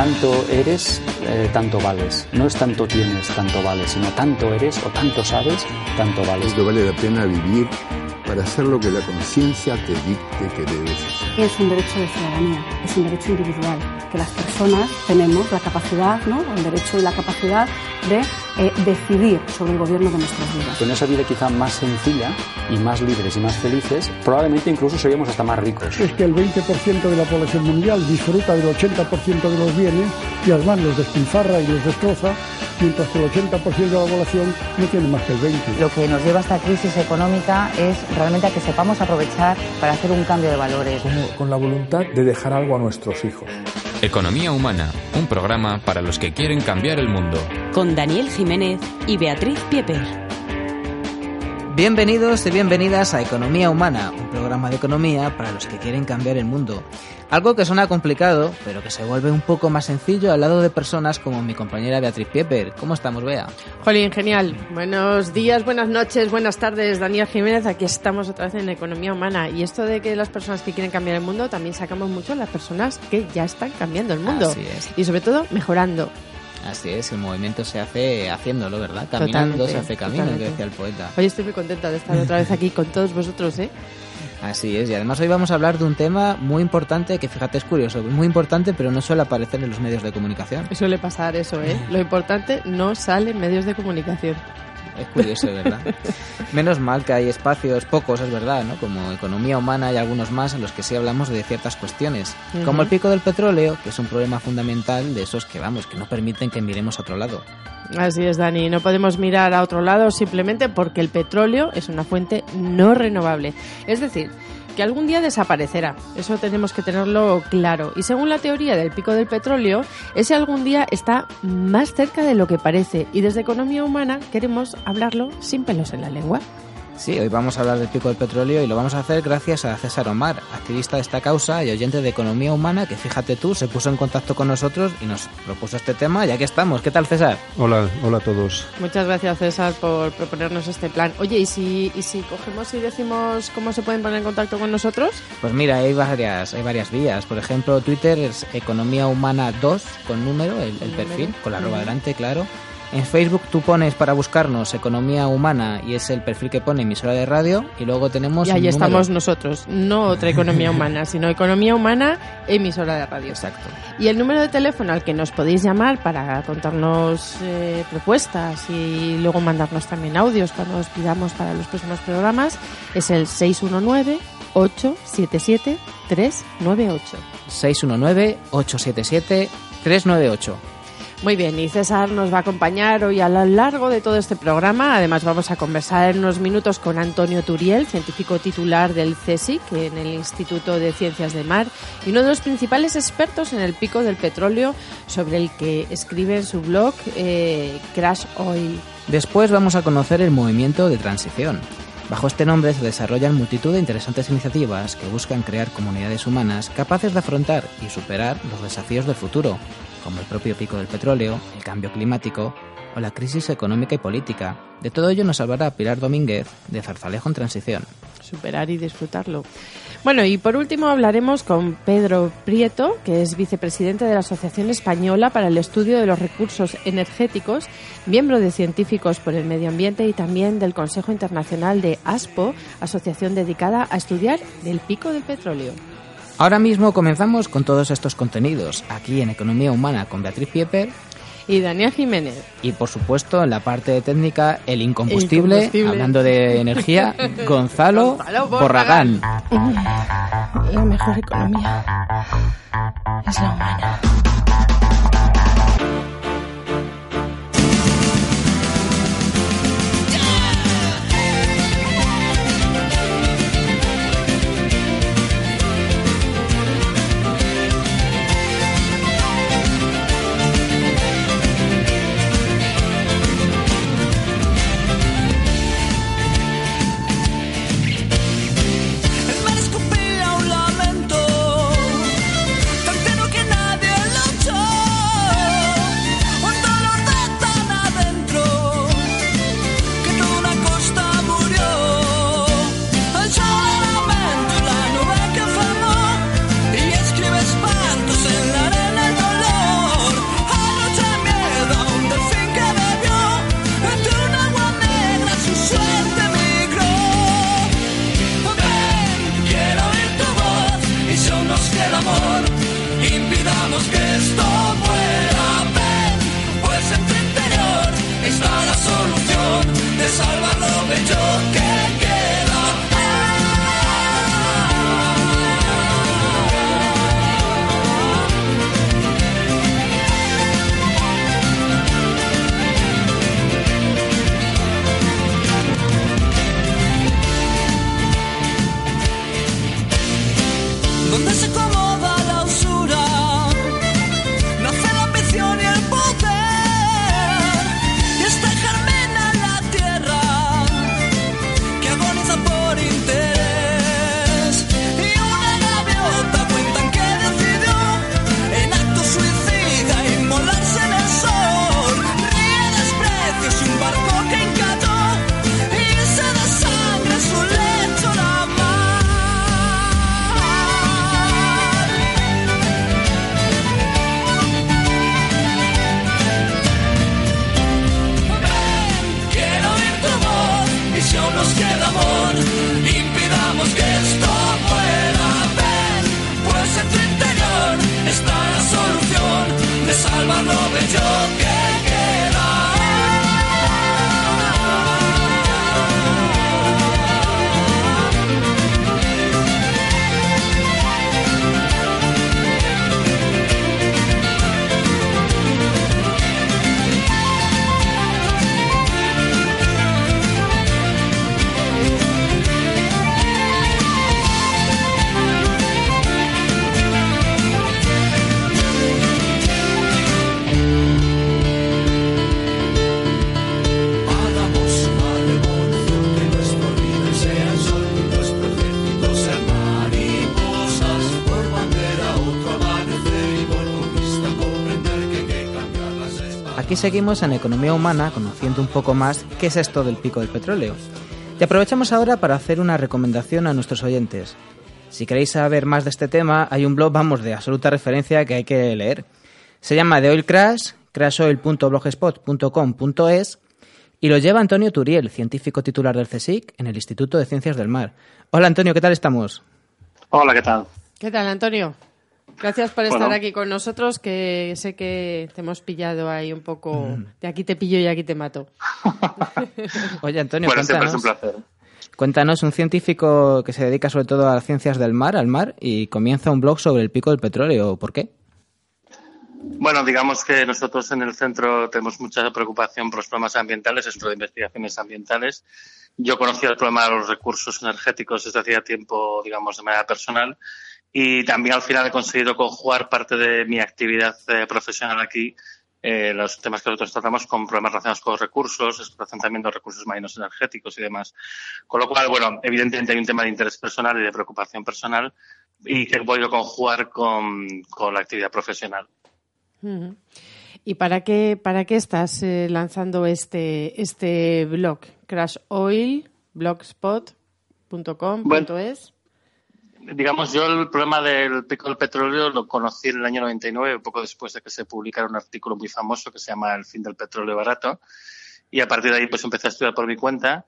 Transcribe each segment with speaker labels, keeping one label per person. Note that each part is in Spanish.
Speaker 1: tanto eres, eh, tanto vales. No es tanto tienes, tanto vales, sino tanto eres o tanto sabes, tanto vales.
Speaker 2: que vale la pena vivir para hacer lo que la conciencia te dicte que debes hacer.
Speaker 3: Es un derecho de ciudadanía, es un derecho individual, que las personas tenemos la capacidad, ¿no? el derecho y la capacidad de eh, decidir sobre el gobierno de nuestras vidas.
Speaker 1: Con esa vida quizá más sencilla y más libres y más felices, probablemente incluso seríamos hasta más ricos.
Speaker 4: Es que el 20% de la población mundial disfruta del 80% de los bienes y además los despilfarra y los destroza mientras que el 80% de la población no tiene más que el 20%.
Speaker 5: Lo que nos lleva a esta crisis económica es realmente a que sepamos aprovechar para hacer un cambio de valores.
Speaker 6: con la voluntad de dejar algo a nuestros hijos.
Speaker 7: Economía Humana, un programa para los que quieren cambiar el mundo.
Speaker 8: Con Daniel Jiménez y Beatriz Pieper.
Speaker 9: Bienvenidos y bienvenidas a Economía Humana, un programa de economía para los que quieren cambiar el mundo. Algo que suena complicado, pero que se vuelve un poco más sencillo al lado de personas como mi compañera Beatriz Pieper. ¿Cómo estamos, Bea?
Speaker 10: Jolín, genial. Buenos días, buenas noches, buenas tardes, Daniel Jiménez. Aquí estamos otra vez en Economía Humana. Y esto de que las personas que quieren cambiar el mundo, también sacamos mucho las personas que ya están cambiando el mundo.
Speaker 9: Así es.
Speaker 10: Y sobre todo, mejorando.
Speaker 9: Así es, el movimiento se hace haciéndolo, ¿verdad? Caminando
Speaker 10: Totalmente,
Speaker 9: se hace camino,
Speaker 10: totalmente.
Speaker 9: que decía el poeta.
Speaker 10: Hoy estoy muy contenta de estar otra vez aquí con todos vosotros, ¿eh?
Speaker 9: Así es, y además hoy vamos a hablar de un tema muy importante, que fíjate es curioso, muy importante, pero no suele aparecer en los medios de comunicación.
Speaker 10: Suele pasar eso, ¿eh? Lo importante no sale en medios de comunicación.
Speaker 9: Es curioso, ¿verdad? Menos mal que hay espacios, pocos, es verdad, ¿no? Como economía humana y algunos más en los que sí hablamos de ciertas cuestiones. Como el pico del petróleo, que es un problema fundamental de esos que, vamos, que no permiten que miremos a otro lado.
Speaker 10: Así es, Dani. No podemos mirar a otro lado simplemente porque el petróleo es una fuente no renovable. Es decir, que algún día desaparecerá. Eso tenemos que tenerlo claro. Y según la teoría del pico del petróleo, ese algún día está más cerca de lo que parece. Y desde Economía Humana queremos hablarlo sin pelos en la lengua.
Speaker 9: Sí, hoy vamos a hablar del pico del petróleo y lo vamos a hacer gracias a César Omar, activista de esta causa y oyente de economía humana, que fíjate tú, se puso en contacto con nosotros y nos propuso este tema, ya que estamos. ¿Qué tal, César?
Speaker 11: Hola, hola a todos.
Speaker 10: Muchas gracias, César, por proponernos este plan. Oye, ¿y si, y si cogemos y decimos cómo se pueden poner en contacto con nosotros?
Speaker 9: Pues mira, hay varias, hay varias vías. Por ejemplo, Twitter es Economía Humana 2 con número, el, el perfil, con la arroba delante, claro. En Facebook tú pones para buscarnos Economía Humana y es el perfil que pone emisora de radio y luego tenemos
Speaker 10: Y ahí estamos nosotros, no otra economía humana, sino economía humana, emisora de radio.
Speaker 9: Exacto.
Speaker 10: Y el número de teléfono al que nos podéis llamar para contarnos eh, propuestas y luego mandarnos también audios cuando os pidamos para los próximos programas es el 619-877-398.
Speaker 9: 619-877-398.
Speaker 10: Muy bien, y César nos va a acompañar hoy a lo largo de todo este programa. Además, vamos a conversar en unos minutos con Antonio Turiel, científico titular del CSIC, en el Instituto de Ciencias del Mar, y uno de los principales expertos en el pico del petróleo, sobre el que escribe en su blog eh, Crash Oil.
Speaker 9: Después vamos a conocer el movimiento de transición. Bajo este nombre se desarrollan multitud de interesantes iniciativas que buscan crear comunidades humanas capaces de afrontar y superar los desafíos del futuro, como el propio pico del petróleo, el cambio climático o la crisis económica y política. De todo ello nos hablará Pilar Domínguez de Zarzalejo en Transición.
Speaker 10: superar y disfrutarlo. Bueno, y por último hablaremos con Pedro Prieto, que es vicepresidente de la Asociación Española para el Estudio de los Recursos Energéticos, miembro de Científicos por el Medio Ambiente y también del Consejo Internacional de ASPO, asociación dedicada a estudiar el pico del petróleo.
Speaker 9: Ahora mismo comenzamos con todos estos contenidos, aquí en Economía Humana con Beatriz Pieper
Speaker 10: Y Daniel Jiménez.
Speaker 9: y por supuesto en la parte técnica el incombustible, hablando de energía, Gonzalo,
Speaker 10: Gonzalo
Speaker 9: Borragán.
Speaker 10: La mejor economía es la humana.
Speaker 9: Seguimos en Economía Humana conociendo un poco más qué es esto del pico del petróleo. Y aprovechamos ahora para hacer una recomendación a nuestros oyentes. Si queréis saber más de este tema, hay un blog, vamos, de absoluta referencia que hay que leer. Se llama The Oil Crash, crashoil.blogspot.com.es y lo lleva Antonio Turiel, científico titular del CSIC en el Instituto de Ciencias del Mar. Hola Antonio, ¿qué tal estamos?
Speaker 12: Hola, ¿qué tal?
Speaker 10: ¿Qué tal, Antonio? Gracias por
Speaker 12: Bueno.
Speaker 10: estar aquí con nosotros, que sé que te hemos pillado ahí un poco de aquí te pillo y aquí te mato.
Speaker 9: Oye Antonio,
Speaker 12: bueno, siempre es
Speaker 9: cuéntanos,
Speaker 12: un placer.
Speaker 9: cuéntanos, un científico que se dedica sobre todo a las ciencias del mar, al mar, y comienza un blog sobre el pico del petróleo. ¿Por qué?
Speaker 12: Bueno, digamos que nosotros en el centro tenemos mucha preocupación por los problemas ambientales, centro de investigaciones ambientales. Yo conocía el problema de los recursos energéticos desde hacía tiempo, digamos, de manera personal. Y también al final he conseguido conjugar parte de mi actividad eh, profesional aquí, eh, los temas que nosotros tratamos con problemas relacionados con los recursos, explotación también de los recursos marinos energéticos y demás. Con lo cual, bueno, evidentemente hay un tema de interés personal y de preocupación personal y que he podido conjugar con, con la actividad profesional.
Speaker 10: ¿Y para qué, para qué estás eh, lanzando este, este blog? crashoil.blogspot.com.es
Speaker 12: Digamos, yo el problema del pico del petróleo lo conocí en el año 99, poco después de que se publicara un artículo muy famoso que se llama El fin del petróleo barato. Y a partir de ahí pues empecé a estudiar por mi cuenta.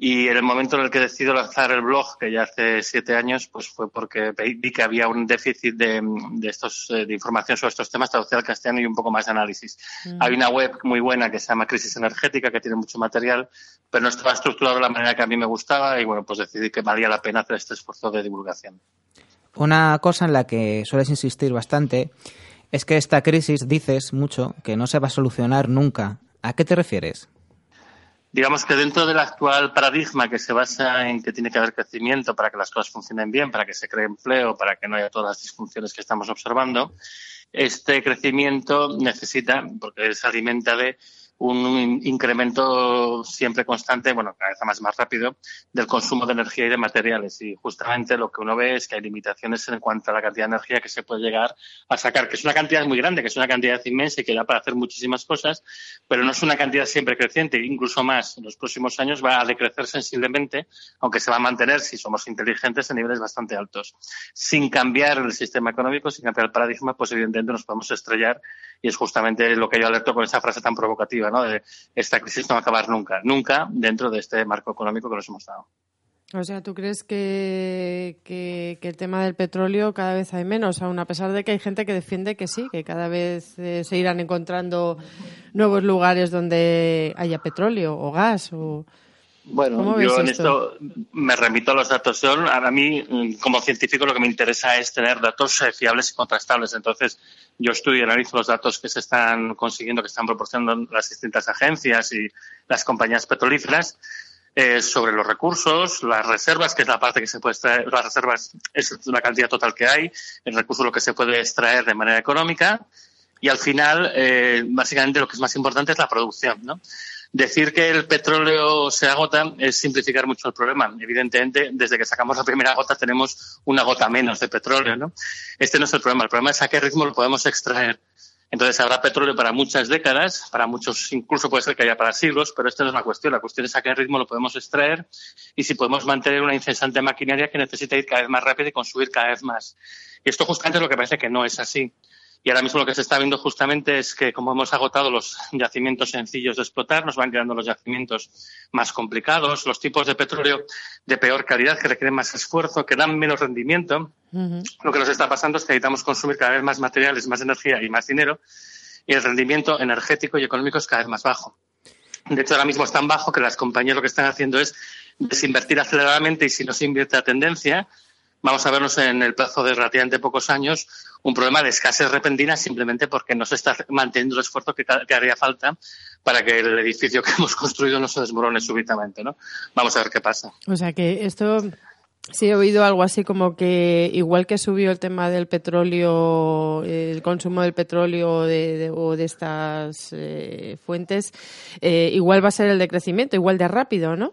Speaker 12: Y en el momento en el que decido lanzar el blog, que ya hace siete años, pues fue porque vi que había un déficit de, de estos, eh, de información sobre estos temas traducida al castellano y un poco más de análisis.
Speaker 13: Ujú.
Speaker 12: Hay una web muy buena que se llama Crisis Energética, que tiene mucho material, pero no estaba estructurado de la manera que a mí me gustaba y bueno, pues decidí que valía la pena hacer este esfuerzo de divulgación.
Speaker 9: Una cosa en la que sueles insistir bastante es que esta crisis dices mucho que no se va a solucionar nunca. ¿A qué te refieres?
Speaker 12: Digamos que dentro del actual paradigma que se basa en que tiene que haber crecimiento para que las cosas funcionen bien, para que se cree empleo, para que no haya todas las disfunciones que estamos observando, este crecimiento necesita, porque se alimenta de un incremento siempre constante, bueno, cada vez más, más rápido, del consumo de energía y de materiales. Y justamente lo que uno ve es que hay limitaciones en cuanto a la cantidad de energía que se puede llegar a sacar, que es una cantidad muy grande, que es una cantidad inmensa y que da para hacer muchísimas cosas, pero no es una cantidad siempre creciente, incluso más. En los próximos años va a decrecer sensiblemente, aunque se va a mantener, si somos inteligentes, en niveles bastante altos. Sin cambiar el sistema económico, sin cambiar el paradigma, pues evidentemente nos podemos estrellar y es justamente lo que yo alerto con esa frase tan provocativa, ¿no? De esta crisis no va a acabar nunca, nunca dentro de este marco económico que nos hemos dado.
Speaker 10: O sea, ¿tú crees que, que, que, el tema del petróleo cada vez hay menos, aun a pesar de que hay gente que defiende que sí, que cada vez eh, se irán encontrando nuevos lugares donde haya petróleo o gas? O...
Speaker 12: Bueno, yo en esto? me remito a los datos. a mí, como científico, lo que me interesa es tener datos fiables y contrastables. Entonces, yo estudio y analizo los datos que se están consiguiendo, que están proporcionando las distintas agencias y las compañías petrolíferas eh, sobre los recursos, las reservas, que es la parte que se puede extraer, las reservas es la cantidad total que hay, el recurso lo que se puede extraer de manera económica y al final, eh, básicamente lo que es más importante es la producción, ¿no? Decir que el petróleo se agota es simplificar mucho el problema. Evidentemente, desde que sacamos la primera gota tenemos una gota menos de petróleo, ¿no? Este no es el problema. El problema es a qué ritmo lo podemos extraer. Entonces habrá petróleo para muchas décadas, para muchos incluso puede ser que haya para siglos, pero esta no es la cuestión. La cuestión es a qué ritmo lo podemos extraer y si podemos mantener una incesante maquinaria que necesita ir cada vez más rápido y consumir cada vez más. Y esto justamente es lo que parece que no es así. Y ahora mismo lo que se está viendo justamente es que como hemos agotado los yacimientos sencillos de explotar, nos van quedando los yacimientos más complicados, los tipos de petróleo de peor calidad que requieren más esfuerzo, que dan menos rendimiento. Lo que nos está pasando es que necesitamos consumir cada vez más materiales, más energía y más dinero y el rendimiento energético y económico es cada vez más bajo. De hecho, ahora mismo es tan bajo que las compañías lo que están haciendo es desinvertir aceleradamente y si no se invierte a tendencia, vamos a vernos en el plazo de relativamente pocos años un problema de escasez repentina simplemente porque no se está manteniendo el esfuerzo que, haría falta para que el edificio que hemos construido no se desmorone súbitamente, ¿no? Vamos a ver qué pasa.
Speaker 10: O sea que esto Sí, he oído algo así como que igual que subió el tema del petróleo, el consumo del petróleo de, o de estas eh, fuentes, eh, igual va a ser el decrecimiento, igual de rápido, ¿no?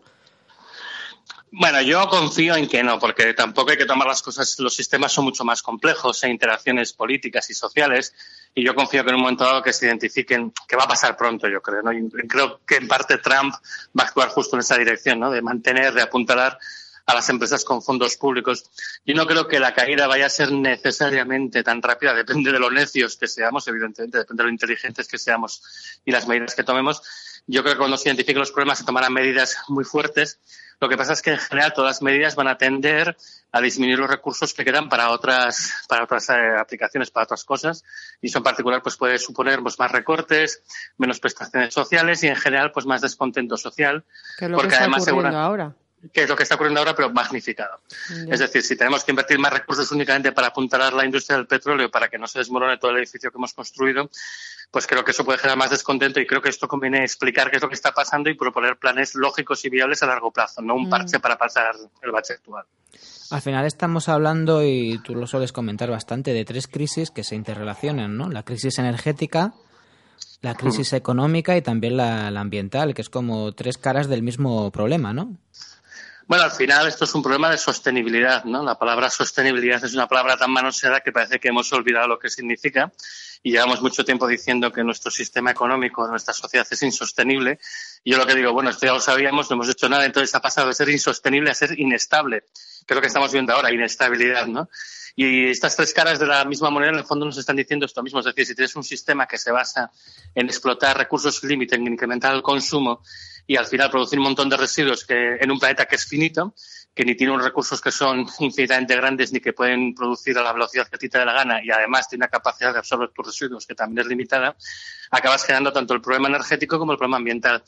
Speaker 12: Bueno, yo confío en que no, porque tampoco hay que tomar las cosas, los sistemas son mucho más complejos, hay interacciones políticas y sociales, y yo confío que en un momento dado que se identifiquen, que va a pasar pronto, yo creo, ¿no? Y creo que en parte Trump va a actuar justo en esa dirección, ¿no? De mantener, de apuntalar a las empresas con fondos públicos. Yo no creo que la caída vaya a ser necesariamente tan rápida, depende de lo necios que seamos, evidentemente, depende de lo inteligentes que seamos y las medidas que tomemos. Yo creo que cuando se identifiquen los problemas se tomarán medidas muy fuertes lo que pasa es que en general todas las medidas van a tender a disminuir los recursos que quedan para otras, para otras eh, aplicaciones, para otras cosas. Y eso en particular pues puede suponer pues, más recortes, menos prestaciones sociales y en general pues más descontento social.
Speaker 10: Que es lo porque que está además ocurriendo ahora
Speaker 12: que es lo que está ocurriendo ahora, pero magnificado. Es decir, si tenemos que invertir más recursos únicamente para apuntalar la industria del petróleo para que no se desmorone todo el edificio que hemos construido, pues creo que eso puede generar más descontento y creo que esto conviene explicar qué es lo que está pasando y proponer planes lógicos y viables a largo plazo, no un mm. parche para pasar el bache actual.
Speaker 9: Al final estamos hablando, y tú lo sueles comentar bastante, de tres crisis que se interrelacionan, ¿no? La crisis energética, la crisis mm. económica y también la, la ambiental, que es como tres caras del mismo problema, ¿no?
Speaker 12: Bueno, al final esto es un problema de sostenibilidad, ¿no? La palabra sostenibilidad es una palabra tan manoseada que parece que hemos olvidado lo que significa y llevamos mucho tiempo diciendo que nuestro sistema económico, nuestra sociedad es insostenible. Y yo lo que digo, bueno, esto ya lo sabíamos, no hemos hecho nada, entonces ha pasado de ser insostenible a ser inestable, que es lo que estamos viendo ahora, inestabilidad, ¿no? Y estas tres caras de la misma moneda, en el fondo, nos están diciendo esto mismo. Es decir, si tienes un sistema que se basa en explotar recursos límite, en incrementar el consumo y al final producir un montón de residuos que, en un planeta que es finito, que ni tiene unos recursos que son infinitamente grandes ni que pueden producir a la velocidad que a ti te dé la gana y además tiene una capacidad de absorber tus residuos que también es limitada, acabas generando tanto el problema energético como el problema ambiental.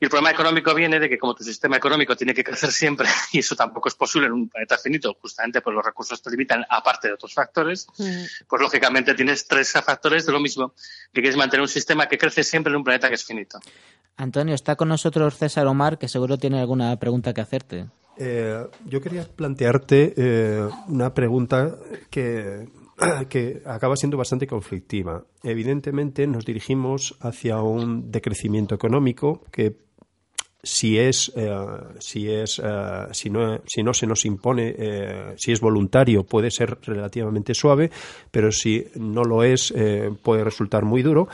Speaker 12: Y el problema económico viene de que como tu sistema económico tiene que crecer siempre y eso tampoco es posible en un planeta finito, justamente por los recursos te limitan aparte de otros factores, mm. pues lógicamente tienes tres factores de lo mismo, que quieres mantener un sistema que crece siempre en un planeta que es finito.
Speaker 9: Antonio, está con nosotros César Omar, que seguro tiene alguna pregunta que hacerte.
Speaker 13: Eh, yo quería plantearte eh, una pregunta que, que acaba siendo bastante conflictiva. Evidentemente nos dirigimos hacia un decrecimiento económico que si es eh, si es si no si no se nos impone si es voluntario puede ser relativamente suave pero si no lo es puede resultar muy duro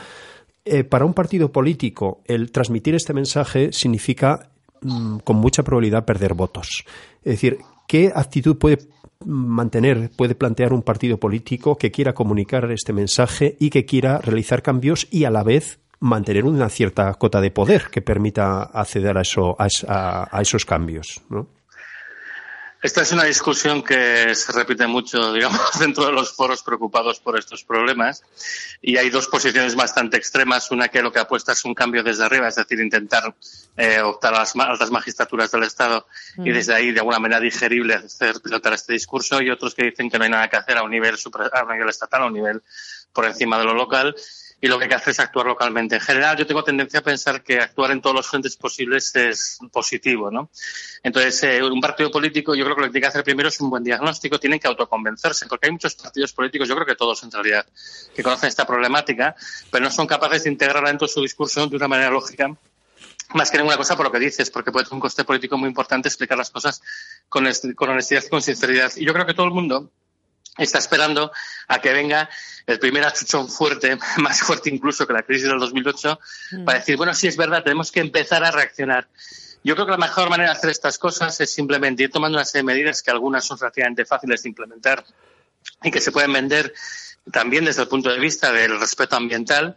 Speaker 13: eh, para un partido político el transmitir este mensaje significa mm, con mucha probabilidad perder votos. Es decir, ¿qué actitud puede mantener, puede plantear un partido político que quiera comunicar este mensaje y que quiera realizar cambios y a la vez mantener una cierta cota de poder que permita acceder a, eso, a, esos cambios?
Speaker 12: Esta es una discusión que se repite mucho, digamos, dentro de los foros preocupados por estos problemas. Y hay dos posiciones bastante extremas. Una que lo que apuesta es un cambio desde arriba, es decir, intentar eh, optar a las altas magistraturas del Estado y
Speaker 14: Mm.
Speaker 12: desde ahí, de alguna manera digerible, hacer pilotar este discurso. Y otros que dicen que no hay nada que hacer a un nivel, supra- a un nivel estatal, a un nivel por encima de lo local. Y lo que hay que hacer es actuar localmente. En general, yo tengo tendencia a pensar que actuar en todos los frentes posibles es positivo, ¿no? Entonces, eh, un partido político, yo creo que lo que tiene que hacer primero es un buen diagnóstico, tienen que autoconvencerse, porque hay muchos partidos políticos, yo creo que todos en realidad, que conocen esta problemática, pero no son capaces de integrarla dentro de su discurso de una manera lógica. Más que ninguna cosa por lo que dices, porque puede tener un coste político muy importante explicar las cosas con, con honestidad y con sinceridad. Y yo creo que todo el mundo está esperando a que venga el primer achuchón fuerte, más fuerte incluso que la crisis del 2008, para decir, bueno, sí es verdad, tenemos que empezar a reaccionar. Yo creo que la mejor manera de hacer estas cosas es simplemente ir tomando una serie de medidas que algunas son relativamente fáciles de implementar y que se pueden vender también desde el punto de vista del respeto ambiental,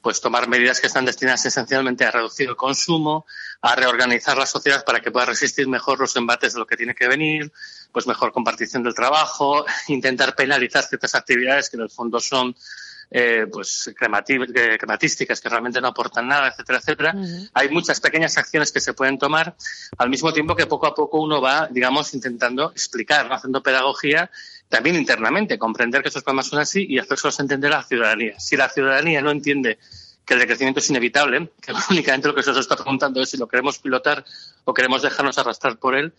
Speaker 12: pues tomar medidas que están destinadas esencialmente a reducir el consumo, a reorganizar la sociedad para que pueda resistir mejor los embates de lo que tiene que venir, pues mejor compartición del trabajo, intentar penalizar ciertas actividades que en el fondo son eh, pues eh, crematísticas que realmente no aportan nada, etcétera, etcétera. Hay muchas pequeñas acciones que se pueden tomar al mismo tiempo que poco a poco uno va, digamos, intentando explicar, ¿no? haciendo pedagogía también internamente, comprender que estos problemas son así y hacérselos entender a la ciudadanía. Si la ciudadanía no entiende que el decrecimiento es inevitable, que únicamente lo que se nos está preguntando es si lo queremos pilotar o queremos dejarnos arrastrar por él,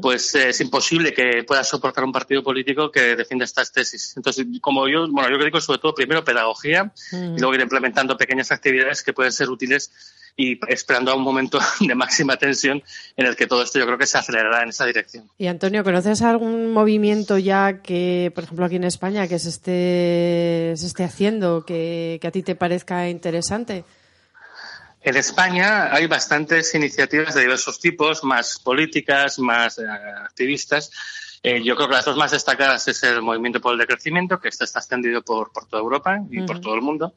Speaker 12: pues eh, es imposible que pueda soportar un partido político que defienda estas tesis. Entonces, como yo, bueno, yo digo sobre todo primero pedagogía
Speaker 10: Mm.
Speaker 12: y luego ir implementando pequeñas actividades que pueden ser útiles y esperando a un momento de máxima tensión en el que todo esto yo creo que se acelerará en esa dirección.
Speaker 10: Y Antonio, ¿conoces algún movimiento ya que, por ejemplo, aquí en España, que se esté, se esté haciendo, que, que a ti te parezca interesante?
Speaker 12: En España hay bastantes iniciativas de diversos tipos, más políticas, más eh, activistas. Eh, yo creo que las dos más destacadas es el movimiento por el decrecimiento, que está extendido por, por toda Europa y por todo el mundo,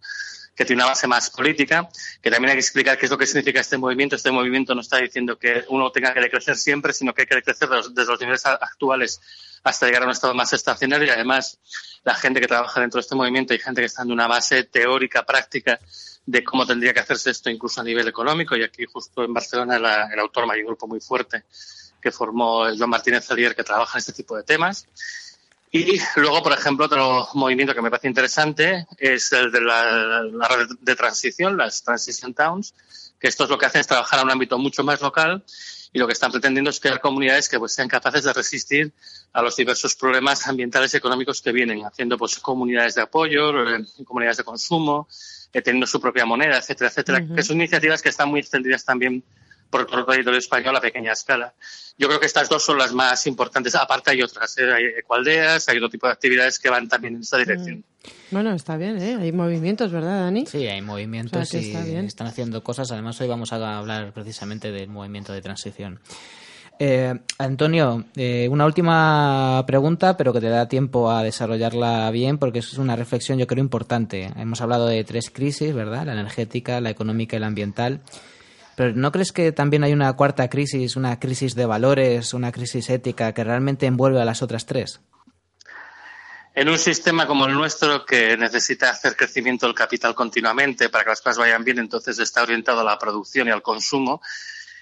Speaker 12: que tiene una base más política, que también hay que explicar qué es lo que significa este movimiento. Este movimiento no está diciendo que uno tenga que decrecer siempre, sino que hay que decrecer desde los, niveles actuales hasta llegar a un estado más estacionario y además la gente que trabaja dentro de este movimiento y gente que está en una base teórica, práctica de cómo tendría que hacerse esto incluso a nivel económico y aquí justo en Barcelona la- el autor hay un grupo muy fuerte que formó Joan Martínez Alier que trabaja en este tipo de temas. Y luego, por ejemplo, otro movimiento que me parece interesante es el de la, la red de transición, las Transition Towns, que esto es lo que hacen es trabajar a un ámbito mucho más local y lo que están pretendiendo es crear comunidades que pues, sean capaces de resistir a los diversos problemas ambientales y económicos que vienen, haciendo pues comunidades de apoyo, eh, comunidades de consumo, eh, teniendo su propia moneda, etcétera, etcétera,
Speaker 14: Ujú.
Speaker 12: que son iniciativas que están muy extendidas también por todo el territorio español a pequeña escala. Yo creo que estas dos son las más importantes. Aparte hay otras, ¿eh? hay ecualdeas, hay otro tipo de actividades que van también en esta dirección.
Speaker 10: Bueno, está bien, ¿eh? Hay movimientos, ¿verdad, Dani?
Speaker 9: Sí, hay movimientos
Speaker 10: O sea,
Speaker 9: y
Speaker 10: está
Speaker 9: están haciendo cosas. Además, hoy vamos a hablar precisamente del movimiento de transición. Eh, Antonio, eh, una última pregunta, pero que te da tiempo a desarrollarla bien, porque es una reflexión yo creo importante. Hemos hablado de tres crisis, ¿verdad? La energética, la económica y la ambiental. Pero ¿no crees que también hay una cuarta crisis, una crisis de valores, una crisis ética que realmente envuelve a las otras tres?
Speaker 12: En un sistema como el nuestro, que necesita hacer crecimiento del capital continuamente para que las cosas vayan bien, entonces está orientado a la producción y al consumo.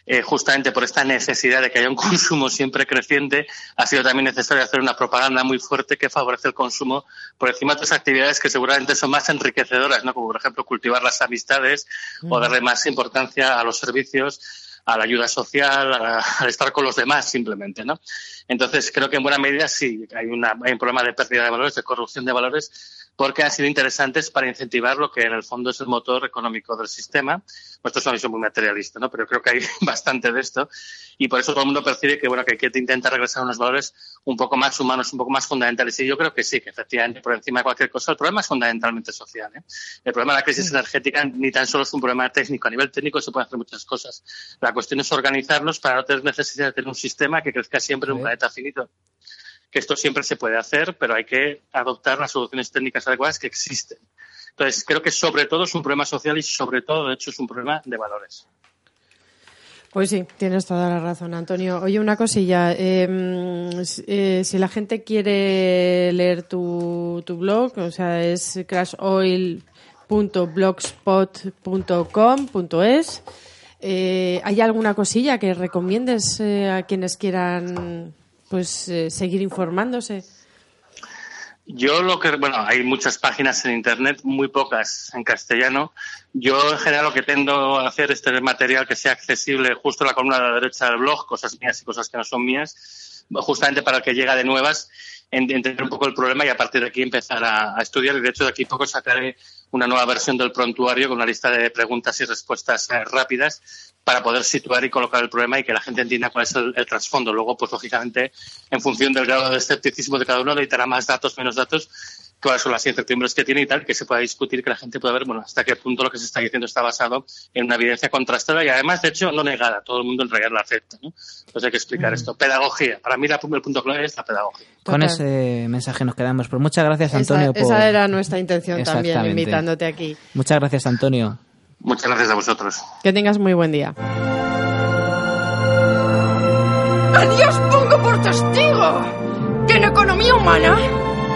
Speaker 12: Eh, justamente por esta necesidad de que haya un consumo siempre creciente, ha sido también necesario hacer una propaganda muy fuerte que favorece el consumo por encima de otras actividades que seguramente son más enriquecedoras, ¿no? como por ejemplo cultivar las amistades o darle más importancia a los servicios, a la ayuda social, al estar con los demás simplemente. ¿no? Entonces, creo que en buena medida sí hay, una, hay un problema de pérdida de valores, de corrupción de valores, porque han sido interesantes para incentivar lo que en el fondo es el motor económico del sistema. Esto es una visión muy materialista, ¿no? pero creo que hay bastante de esto. Y por eso todo el mundo percibe que, bueno, que hay que intentar regresar a unos valores un poco más humanos, un poco más fundamentales. Y yo creo que sí, que efectivamente, por encima de cualquier cosa, el problema es fundamentalmente social. ¿eh? El problema de la crisis energética ni tan solo es un problema técnico. A nivel técnico se pueden hacer muchas cosas. La cuestión es organizarnos para no tener necesidad de tener un sistema que crezca siempre en un planeta finito que esto siempre se puede hacer, pero hay que adoptar las soluciones técnicas adecuadas que existen. Entonces, creo que sobre todo es un problema social y sobre todo, de hecho, es un problema de valores.
Speaker 10: Pues sí, tienes toda la razón, Antonio. Oye, una cosilla. Eh, eh, si la gente quiere leer tu, tu blog, o sea, es crashoil.blogspot.com.es. Eh, ¿Hay alguna cosilla que recomiendes eh, a quienes quieran pues eh, seguir informándose?
Speaker 12: Yo lo que, bueno, hay muchas páginas en Internet, muy pocas en castellano. Yo en general lo que tendo a hacer es tener material que sea accesible justo en la columna de la derecha del blog, cosas mías y cosas que no son mías, justamente para el que llega de nuevas, entender un poco el problema y a partir de aquí empezar a, estudiar. Y de hecho de aquí poco sacaré una nueva versión del prontuario con una lista de preguntas y respuestas eh, rápidas para poder situar y colocar el problema y que la gente entienda cuál es el, trasfondo. Luego, pues lógicamente, en función del grado de escepticismo de cada uno, necesitará más datos, menos datos, cuáles son las incertidumbres que tiene y tal, que se pueda discutir, que la gente pueda ver, bueno, hasta qué punto lo que se está diciendo está basado en una evidencia contrastada y además, de hecho, no negada. Todo el mundo en realidad la acepta, ¿no? Entonces hay que explicar mm. esto. Pedagogía. Para mí la, el punto clave es la pedagogía.
Speaker 9: Con ese mensaje nos quedamos. Pues muchas gracias, Antonio.
Speaker 10: Esa, por... esa era nuestra intención también, invitándote aquí.
Speaker 9: Muchas gracias, Antonio.
Speaker 12: Muchas gracias a vosotros.
Speaker 10: Que tengas muy buen día.
Speaker 14: Adiós pongo por testigo que en economía humana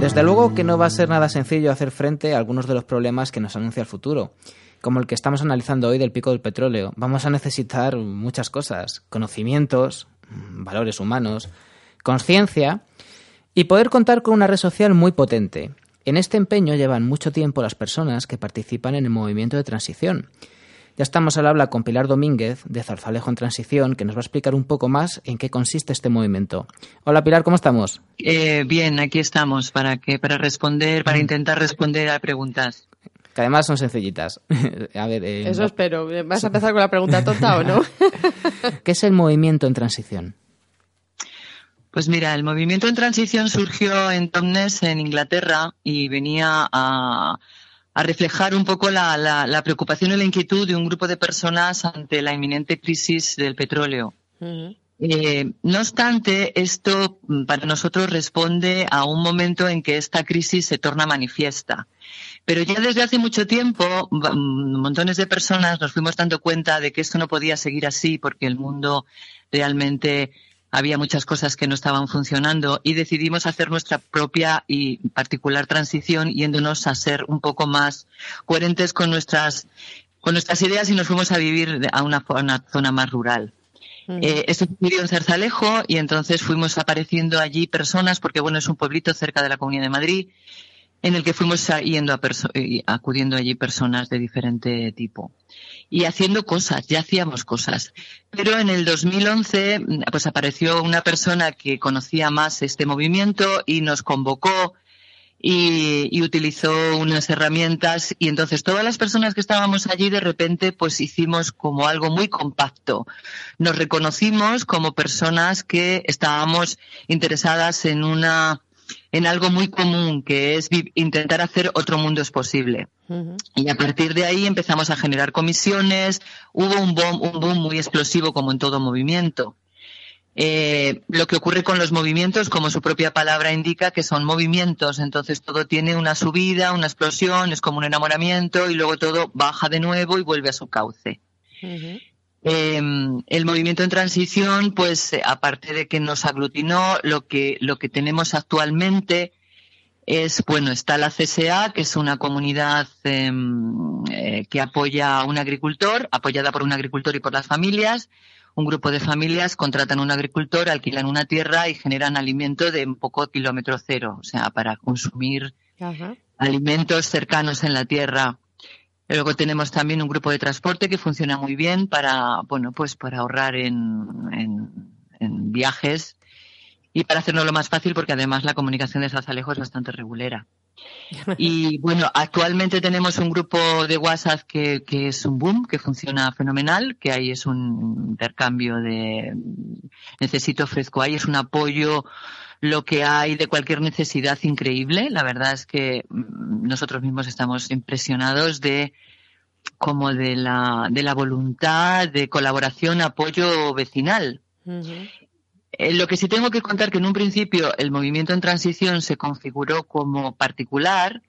Speaker 9: Desde luego que no va a ser nada sencillo hacer frente a algunos de los problemas que nos anuncia el futuro como el que estamos analizando hoy del pico del petróleo, vamos a necesitar muchas cosas, conocimientos, valores humanos, conciencia y poder contar con una red social muy potente. En este empeño llevan mucho tiempo las personas que participan en el movimiento de transición. Ya estamos al habla con Pilar Domínguez de Zarzalejo en Transición, que nos va a explicar un poco más en qué consiste este movimiento. Hola Pilar, ¿cómo estamos?
Speaker 15: Eh, bien, aquí estamos para que para responder, para intentar responder a preguntas
Speaker 9: que además son sencillitas. a ver, eh,
Speaker 10: Eso espero. ¿Vas a empezar con la pregunta tonta o no?
Speaker 9: ¿Qué es el movimiento en transición?
Speaker 15: Pues mira, el movimiento en transición surgió en Tomnes, en Inglaterra, y venía a, a reflejar un poco la, la, la, preocupación y la inquietud de un grupo de personas ante la inminente crisis del petróleo. Uh -huh. Eh, no obstante, esto mm, para nosotros responde a un momento en que esta crisis se torna manifiesta. Pero ya desde hace mucho tiempo, mm, montones de personas nos fuimos dando cuenta de que esto no podía seguir así porque el mundo realmente había muchas cosas que no estaban funcionando y decidimos hacer nuestra propia y particular transición yéndonos a ser un poco más coherentes con nuestras, con nuestras ideas y nos fuimos a vivir a una, a una zona más rural. Eh, esto en Zarzalejo y entonces fuimos apareciendo allí personas, porque bueno, es un pueblito cerca de la Comunidad de Madrid, en el que fuimos yendo a acudiendo allí personas de diferente tipo y haciendo cosas, ya hacíamos cosas. Pero en el 2011 pues apareció una persona que conocía más este movimiento y nos convocó y, utilizó unas herramientas y entonces todas las personas que estábamos allí de repente pues hicimos como algo muy compacto. Nos reconocimos como personas que estábamos interesadas en una en algo muy común que es intentar hacer otro mundo es posible. Uh -huh. Y a partir de ahí empezamos a generar comisiones, hubo un boom, un boom muy explosivo como en todo movimiento. Eh, lo que ocurre con los movimientos, como su propia palabra indica, que son movimientos, entonces todo tiene una subida, una explosión, es como un enamoramiento y luego todo baja de nuevo y vuelve a su cauce. Uh -huh. Eh, el movimiento en transición, pues aparte de que nos aglutinó, lo que, lo que tenemos actualmente es, bueno, está la CSA, que es una comunidad em, eh, que apoya a un agricultor, apoyada por un agricultor y por las familias. Un grupo de familias contratan a un agricultor, alquilan una tierra y generan alimento de un poco kilómetro cero, o sea, para consumir alimentos cercanos en la tierra. Luego tenemos también un grupo de transporte que funciona muy bien para, bueno, pues para ahorrar en, en, en viajes y para hacernos lo más fácil porque además la comunicación de Zazalejo es bastante regulera. Y bueno, actualmente tenemos un grupo de WhatsApp que, que, es un boom, que funciona fenomenal, que ahí es un intercambio de necesito, ofrezco, ahí es un apoyo, lo que hay de cualquier necesidad increíble. La verdad es que mm, nosotros mismos estamos impresionados de como de la, de la voluntad de colaboración, apoyo vecinal. Eh, lo que sí tengo que contar que en un principio el movimiento en transición se configuró como particular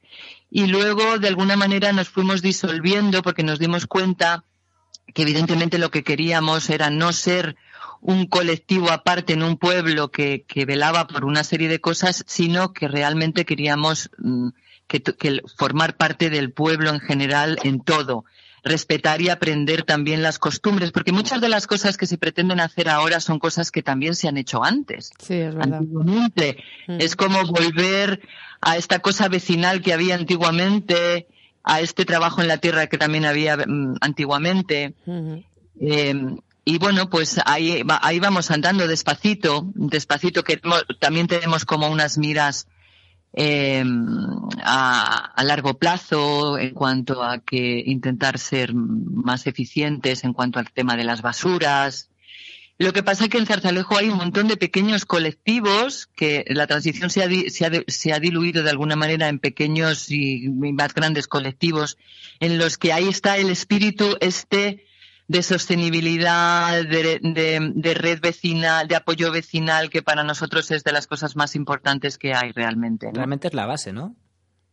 Speaker 15: y luego de alguna manera nos fuimos disolviendo porque nos dimos cuenta que evidentemente lo que queríamos era no ser un colectivo aparte en un pueblo que, que velaba por una serie de cosas, sino que realmente queríamos mm, que, que formar parte del pueblo en general en todo respetar y aprender también las costumbres, porque muchas de las cosas que se pretenden hacer ahora son cosas que también se han hecho antes.
Speaker 10: Sí, es verdad.
Speaker 15: Antiguamente.
Speaker 10: Mm.
Speaker 15: Es como volver a esta cosa vecinal que había antiguamente, a este trabajo en la tierra que también había mm, antiguamente.
Speaker 10: Ujú.
Speaker 15: Eh, y bueno, pues ahí, ahí vamos andando despacito, despacito, que también tenemos como unas miras eh, a, a largo plazo en cuanto a que intentar ser más eficientes en cuanto al tema de las basuras. Lo que pasa es que en Zarzalejo hay un montón de pequeños colectivos que la transición se ha, se ha se ha diluido de alguna manera en pequeños y más grandes colectivos en los que ahí está el espíritu este de sostenibilidad, de, de- de red vecinal, de apoyo vecinal, que para nosotros es de las cosas más importantes que hay realmente. ¿no?
Speaker 9: Realmente es la base, ¿no?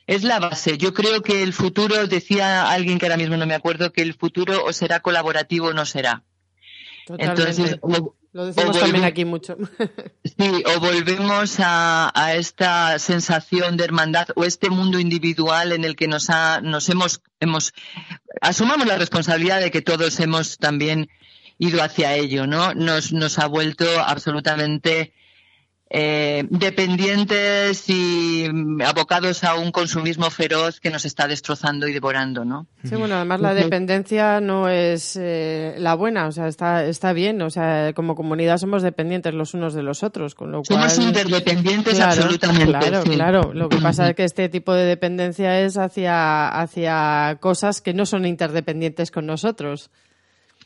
Speaker 15: Es la base. Yo creo que el futuro, decía alguien que ahora mismo no me acuerdo, que el futuro o será colaborativo o no será.
Speaker 10: Totalmente.
Speaker 15: Entonces, o-
Speaker 10: Lo decimos
Speaker 15: o
Speaker 10: también
Speaker 15: volve-
Speaker 10: aquí mucho.
Speaker 15: Sí, o volvemos a, a esta sensación de hermandad o este mundo individual en el que nos, ha, nos hemos, hemos, asumamos la responsabilidad de que todos hemos también ido hacia ello, ¿no? Nos, nos ha vuelto absolutamente eh, dependientes y abocados a un consumismo feroz que nos está destrozando y devorando, ¿no?
Speaker 10: Sí, bueno, además la dependencia no es eh, la buena, o sea, está, está bien, o sea, como comunidad somos dependientes los unos de los otros, con lo cual...
Speaker 15: Somos interdependientes
Speaker 10: Claro,
Speaker 15: absolutamente.
Speaker 10: Claro,
Speaker 15: sí.
Speaker 10: claro. Lo que pasa es que este tipo de dependencia es hacia, hacia cosas que no son interdependientes con nosotros.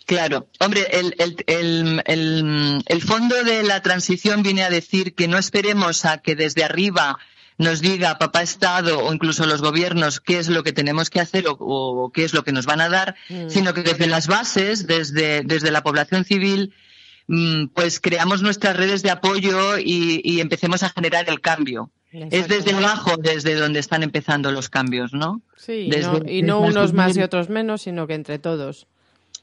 Speaker 15: Claro, hombre, el, el, el, el, fondo de la transición viene a decir que no esperemos a que desde arriba nos diga papá Estado o incluso los gobiernos qué es lo que tenemos que hacer o, o qué es lo que nos van a dar,
Speaker 10: Mm.
Speaker 15: sino que desde las bases, desde, desde la población civil, mm, pues creamos nuestras redes de apoyo y, y empecemos a generar el cambio. Es desde abajo desde donde están empezando los cambios, ¿no?
Speaker 10: Sí, y
Speaker 15: Desde-
Speaker 10: no, y no
Speaker 15: desde
Speaker 10: unos más y otros menos, sino que entre todos.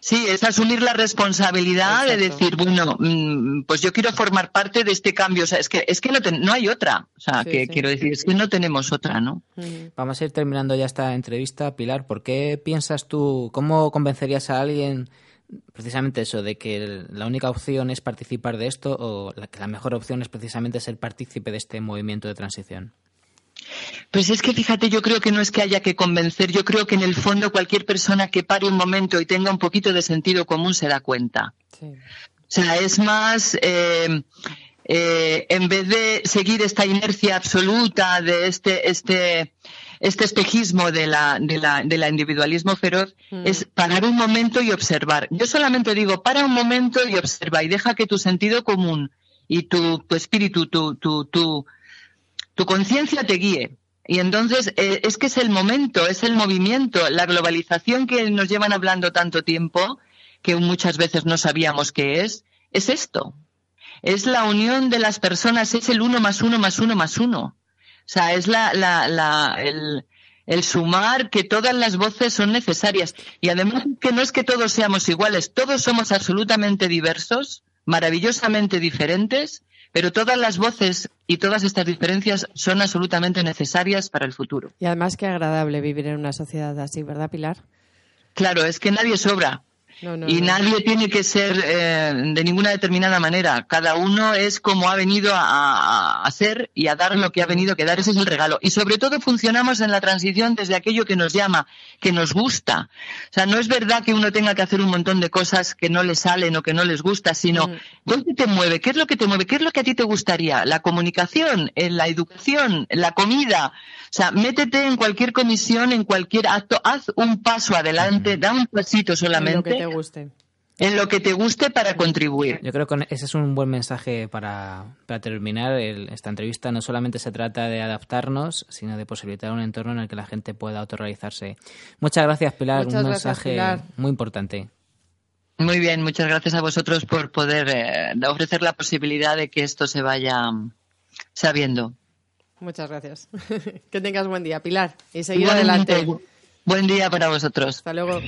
Speaker 15: Sí, es asumir la responsabilidad de decir, bueno, mm, pues yo quiero formar parte de este cambio. O sea, es que, es que no, ten- no hay otra. O sea,
Speaker 9: Sí,
Speaker 15: que
Speaker 9: sí.
Speaker 15: quiero decir, es que no tenemos otra, ¿no?
Speaker 9: Vamos a ir terminando ya esta entrevista. Pilar, ¿por qué piensas tú, cómo convencerías a alguien precisamente eso, de que la única opción es participar de esto o la, que la mejor opción es precisamente ser partícipe de este movimiento de transición?
Speaker 15: Pues es que fíjate, yo creo que no es que haya que convencer, yo creo que en el fondo cualquier persona que pare un momento y tenga un poquito de sentido común se da cuenta. O sea, es más, eh, eh, en vez de seguir esta inercia absoluta de este, este, este espejismo de la, de la, del individualismo feroz, es parar un momento y observar. Yo solamente digo, para un momento y observa y deja que tu sentido común y tu, tu espíritu, tu, tu, tu, tu conciencia te guíe. Y entonces eh, es que es el momento, es el movimiento, la globalización que nos llevan hablando tanto tiempo, que muchas veces no sabíamos qué es, es esto. Es la unión de las personas, es el uno más uno más uno más uno. O sea, es la, la, la, el, el sumar que todas las voces son necesarias. Y además que no es que todos seamos iguales, todos somos absolutamente diversos, maravillosamente diferentes, Pero todas las voces y todas estas diferencias son absolutamente necesarias para el futuro.
Speaker 16: Y además qué agradable vivir en una sociedad así, ¿verdad, Pilar?
Speaker 15: Claro, es que nadie sobra.
Speaker 16: No, no,
Speaker 15: y nadie tiene que ser eh, de ninguna determinada manera. Cada uno es como ha venido a, a- ser y a dar lo que ha venido a dar. Ese es el regalo. Y sobre todo funcionamos en la transición desde aquello que nos llama, que nos gusta. O sea, no es verdad que uno tenga que hacer un montón de cosas que no le salen o que no les gusta, sino ¿dónde te mueve? ¿Qué es lo que te mueve? ¿Qué es lo que a ti te gustaría? ¿La comunicación? ¿En la educación? ¿La comida? O sea, métete en cualquier comisión, en cualquier acto, haz un paso adelante, da un pasito solamente
Speaker 16: que guste.
Speaker 15: en lo que te guste para contribuir.
Speaker 9: Yo creo que ese es un buen mensaje para, para terminar el- esta entrevista. No solamente se trata de adaptarnos, sino de posibilitar un entorno en el que la gente pueda autorrealizarse. Muchas gracias, Pilar.
Speaker 15: Muchas
Speaker 9: un
Speaker 15: gracias,
Speaker 9: mensaje
Speaker 15: Pilar.
Speaker 9: muy importante.
Speaker 15: Muy bien, muchas gracias a vosotros por poder eh, ofrecer la posibilidad de que esto se vaya sabiendo.
Speaker 16: Muchas gracias. que tengas buen día, Pilar. Y seguir adelante.
Speaker 15: Buen día para vosotros.
Speaker 16: Hasta luego.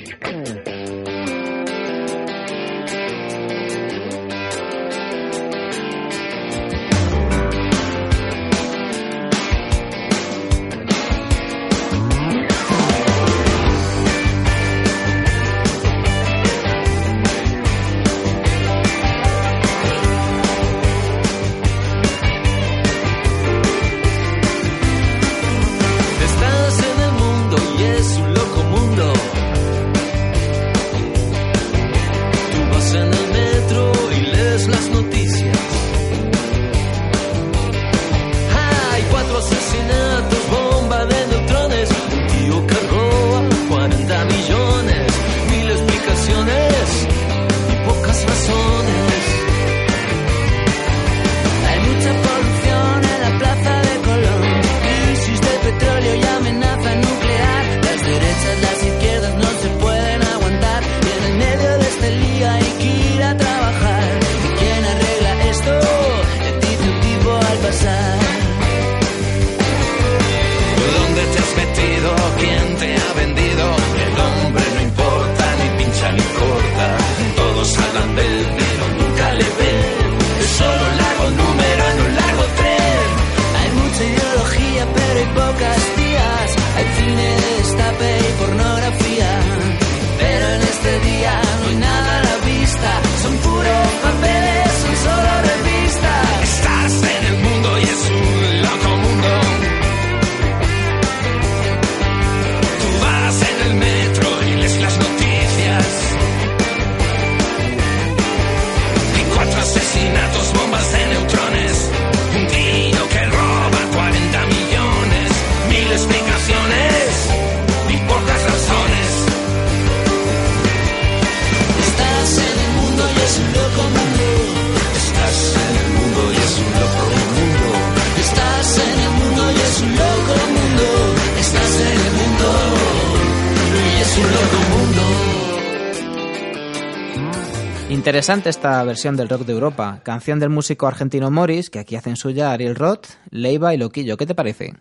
Speaker 9: Interesante esta versión del rock de Europa. Canción del músico argentino Morris, que aquí hacen suya Ariel Roth, Leiva y Loquillo. ¿Qué te parece?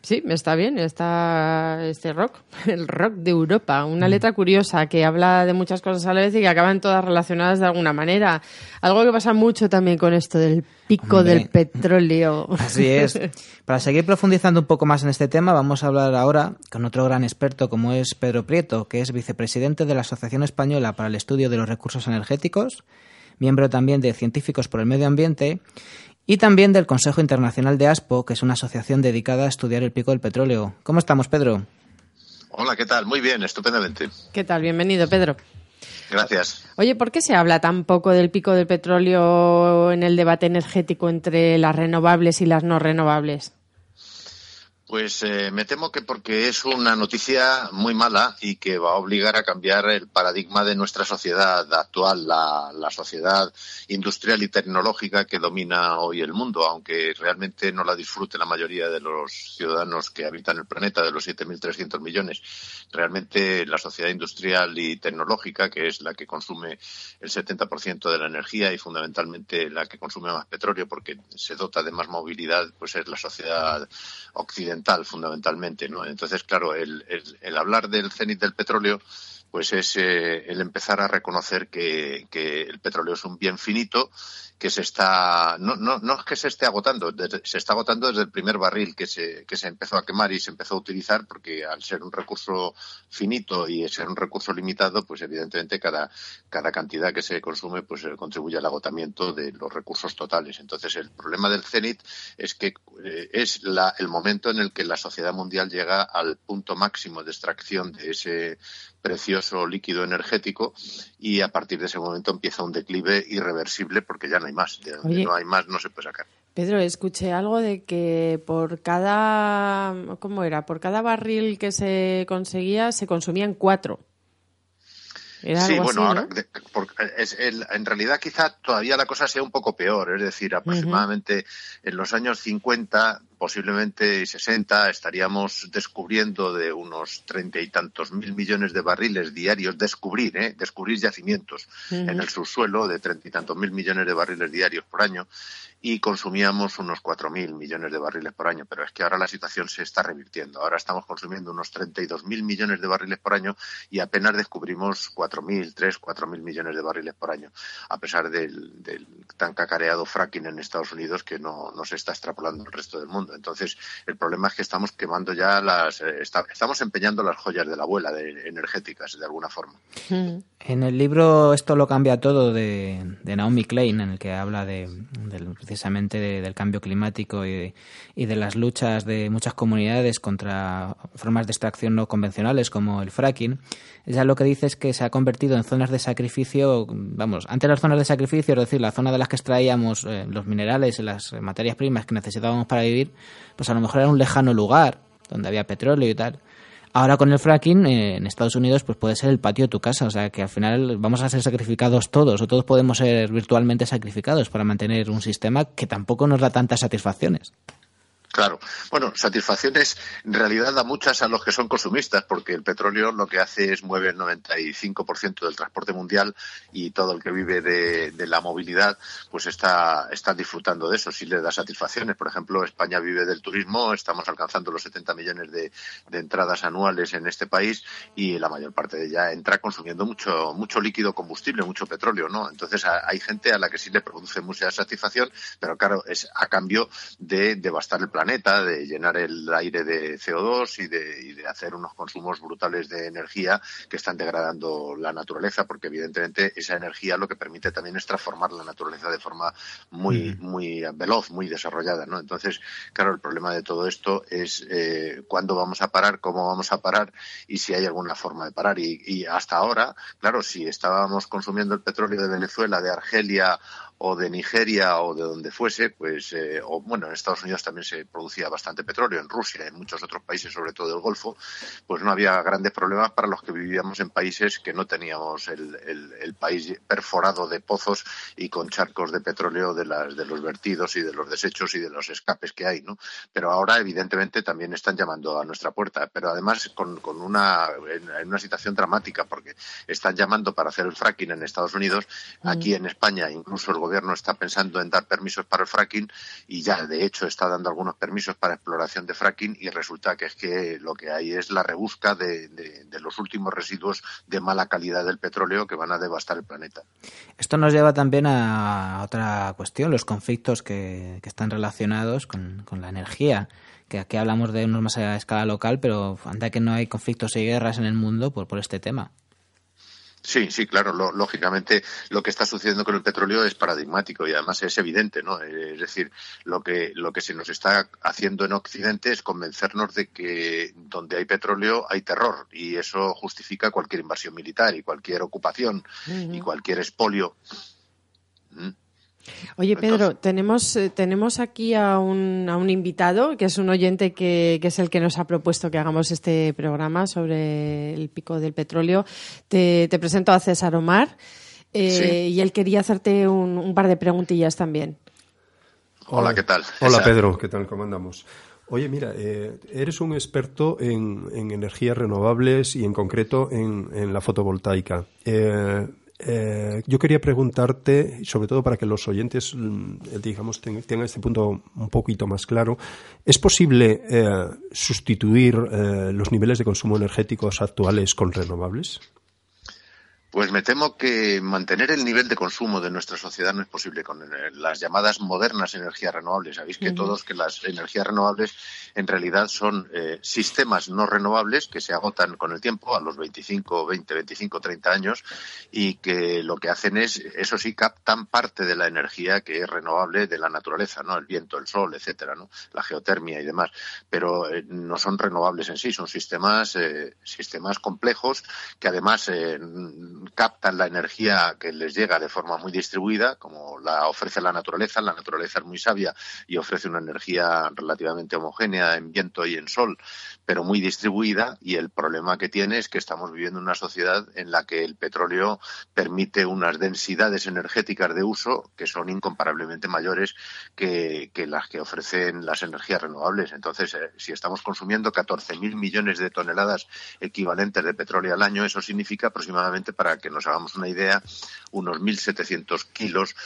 Speaker 16: Sí, está bien, está este rock, el rock de Europa, una letra curiosa que habla de muchas cosas a la vez y que acaban todas relacionadas de alguna manera. Algo que pasa mucho también con esto del pico
Speaker 9: Hombre.
Speaker 16: del petróleo.
Speaker 9: Así es. Para seguir profundizando un poco más en este tema, vamos a hablar ahora con otro gran experto como es Pedro Prieto, que es vicepresidente de la Asociación Española para el Estudio de los Recursos Energéticos, miembro también de Científicos por el Medio Ambiente y también del Consejo Internacional de ASPO, que es una asociación dedicada a estudiar el pico del petróleo. ¿Cómo estamos, Pedro?
Speaker 17: Hola, ¿qué tal? Muy bien, estupendamente.
Speaker 16: ¿Qué tal? Bienvenido, Pedro.
Speaker 17: Gracias.
Speaker 16: Oye, ¿por qué se habla tan poco del pico del petróleo en el debate energético entre las renovables y las no renovables?
Speaker 17: Pues eh, me temo que porque es una noticia muy mala y que va a obligar a cambiar el paradigma de nuestra sociedad actual, la, la sociedad industrial y tecnológica que domina hoy el mundo, aunque realmente no la disfrute la mayoría de los ciudadanos que habitan el planeta, de los 7.300 millones. Realmente la sociedad industrial y tecnológica, que es la que consume el 70% de la energía y fundamentalmente la que consume más petróleo porque se dota de más movilidad, pues es la sociedad occidental fundamentalmente, ¿no? Entonces, claro, el, el, el hablar del cenit del petróleo pues es eh, el empezar a reconocer que, que el petróleo es un bien finito que se está no, no, no es que se esté agotando, se está agotando desde el primer barril que se, que se empezó a quemar y se empezó a utilizar, porque al ser un recurso finito y ser un recurso limitado, pues evidentemente cada, cada cantidad que se consume pues eh, contribuye al agotamiento de los recursos totales. Entonces el problema del cenit es que eh, es la, el momento en el que la sociedad mundial llega al punto máximo de extracción de ese precioso líquido energético y a partir de ese momento empieza un declive irreversible porque ya no hay más.
Speaker 10: Oye.
Speaker 17: no hay más no se puede sacar.
Speaker 10: Pedro, escuché algo de que por cada, ¿cómo era? Por cada barril que se conseguía se consumían cuatro.
Speaker 17: Sí, bueno,
Speaker 10: así,
Speaker 17: ahora de- por- es el- en realidad quizá todavía la cosa sea un poco peor, es decir, aproximadamente en los años 50, posiblemente 60, estaríamos descubriendo de unos treinta y tantos mil millones de barriles diarios, descubrir, ¿eh? descubrir yacimientos en el subsuelo de treinta y tantos mil millones de barriles diarios por año y consumíamos unos cuatro mil millones de barriles por año, pero es que ahora la situación se está revirtiendo. Ahora estamos consumiendo unos 32 mil millones de barriles por año y apenas descubrimos cuatro mil, tres, cuatro mil millones de barriles por año, a pesar del, del tan cacareado fracking en Estados Unidos que no, no se está extrapolando al resto del mundo. Entonces, el problema es que estamos quemando ya las, eh, estamos empeñando las joyas de la abuela energéticas de alguna forma.
Speaker 9: En el libro Esto lo cambia todo de, Naomi Klein, en el que habla de, precisamente de- del cambio climático y, y de las luchas de muchas comunidades contra formas de extracción no convencionales como el fracking, ella lo que dice es que se ha convertido en zonas de sacrificio, vamos, antes las zonas de sacrificio, es decir, la zona de las que extraíamos eh, los minerales y las materias primas que necesitábamos para vivir, pues a lo mejor era un lejano lugar donde había petróleo y tal. Ahora con el fracking eh, en Estados Unidos pues puede ser el patio de tu casa, o sea que al final vamos a ser sacrificados todos o todos podemos ser virtualmente sacrificados para mantener un sistema que tampoco nos da tantas satisfacciones.
Speaker 17: Claro. Bueno, satisfacciones en realidad da muchas a los que son consumistas, porque el petróleo lo que hace es mueve el 95% del transporte mundial y todo el que vive de, la movilidad, pues está, está disfrutando de eso, sí le da satisfacciones. Por ejemplo, España vive del turismo, estamos alcanzando los 70 millones de, entradas anuales en este país y la mayor parte de ella entra consumiendo mucho, mucho líquido combustible, mucho petróleo, ¿no? Entonces hay gente a la que sí le produce mucha satisfacción, pero claro, es a cambio de devastar el planeta, de llenar el aire de CO2 y de, y de hacer unos consumos brutales de energía que están degradando la naturaleza, porque evidentemente esa energía lo que permite también es transformar la naturaleza de forma muy, muy veloz, muy desarrollada, ¿no? Entonces, claro, el problema de todo esto es eh, cuándo vamos a parar, cómo vamos a parar y si hay alguna forma de parar. Y, y hasta ahora, claro, si estábamos consumiendo el petróleo de Venezuela, de Argelia o de Nigeria o de donde fuese, pues, eh, o bueno, en Estados Unidos también se producía bastante petróleo, en Rusia, en muchos otros países, sobre todo del Golfo, pues no había grandes problemas para los que vivíamos en países que no teníamos el, el- el país perforado de pozos y con charcos de petróleo de, las, de los vertidos y de los desechos y de los escapes que hay, ¿no? Pero ahora, evidentemente, también están llamando a nuestra puerta, pero además con, con una, en, en una situación dramática, porque están llamando para hacer el fracking en Estados Unidos, aquí en España incluso el gobierno está pensando en dar permisos para el fracking y ya de hecho está dando algunos permisos para exploración de fracking y resulta que es que lo que hay es la rebusca de, los últimos residuos de mala calidad del petróleo que van a devastar el planeta.
Speaker 9: Esto nos lleva también a otra cuestión, los conflictos que, que están relacionados con, con la energía. Que aquí hablamos de unos más a escala local, pero anda que no hay conflictos y guerras en el mundo por, por este tema.
Speaker 17: Sí, sí, claro. lo- lógicamente, lo que está sucediendo con el petróleo es paradigmático y además es evidente, ¿no? Eh, Es decir, lo que lo que se nos está haciendo en Occidente es convencernos de que donde hay petróleo hay terror y eso justifica cualquier invasión militar y cualquier ocupación y cualquier expolio. Mm.
Speaker 10: Oye, Pedro, tenemos, eh, tenemos aquí a un, a un invitado, que es un oyente que, que es el que nos ha propuesto que hagamos este programa sobre el pico del petróleo. Te, te presento a César Omar eh,
Speaker 17: Sí.
Speaker 10: y él quería hacerte un, un par de preguntillas también.
Speaker 17: Hola, ¿qué tal?
Speaker 13: Hola. Pedro, ¿qué tal? ¿Cómo andamos? Oye, mira, eh, eres un experto en, en energías renovables y en concreto en, en la fotovoltaica. Eh, eh, yo quería preguntarte, sobre todo para que los oyentes, mm, digamos, ten- tengan este punto un poquito más claro, ¿es posible eh, sustituir eh, los niveles de consumo energéticos actuales con renovables?
Speaker 17: Pues me temo que mantener el nivel de consumo de nuestra sociedad no es posible con eh, las llamadas modernas energías renovables. Sabéis que todos que las energías renovables en realidad son eh, sistemas no renovables que se agotan con el tiempo a los 25, 20, 25, 30 años y que lo que hacen es, eso sí, captan parte de la energía que es renovable de la naturaleza, ¿no? El viento, el sol, etcétera, ¿no? La geotermia y demás. Pero eh, no son renovables en sí, son sistemas, eh, sistemas complejos que además eh, captan la energía que les llega de forma muy distribuida, como la ofrece la naturaleza. La naturaleza es muy sabia y ofrece una energía relativamente homogénea en viento y en sol, pero muy distribuida. Y el problema que tiene es que estamos viviendo una sociedad en la que el petróleo permite unas densidades energéticas de uso que son incomparablemente mayores que, las que ofrecen las energías renovables. Entonces, eh, si estamos consumiendo 14.000 millones de toneladas equivalentes de petróleo al año, eso significa aproximadamente, para que nos hagamos una idea, unos 1.700 kilos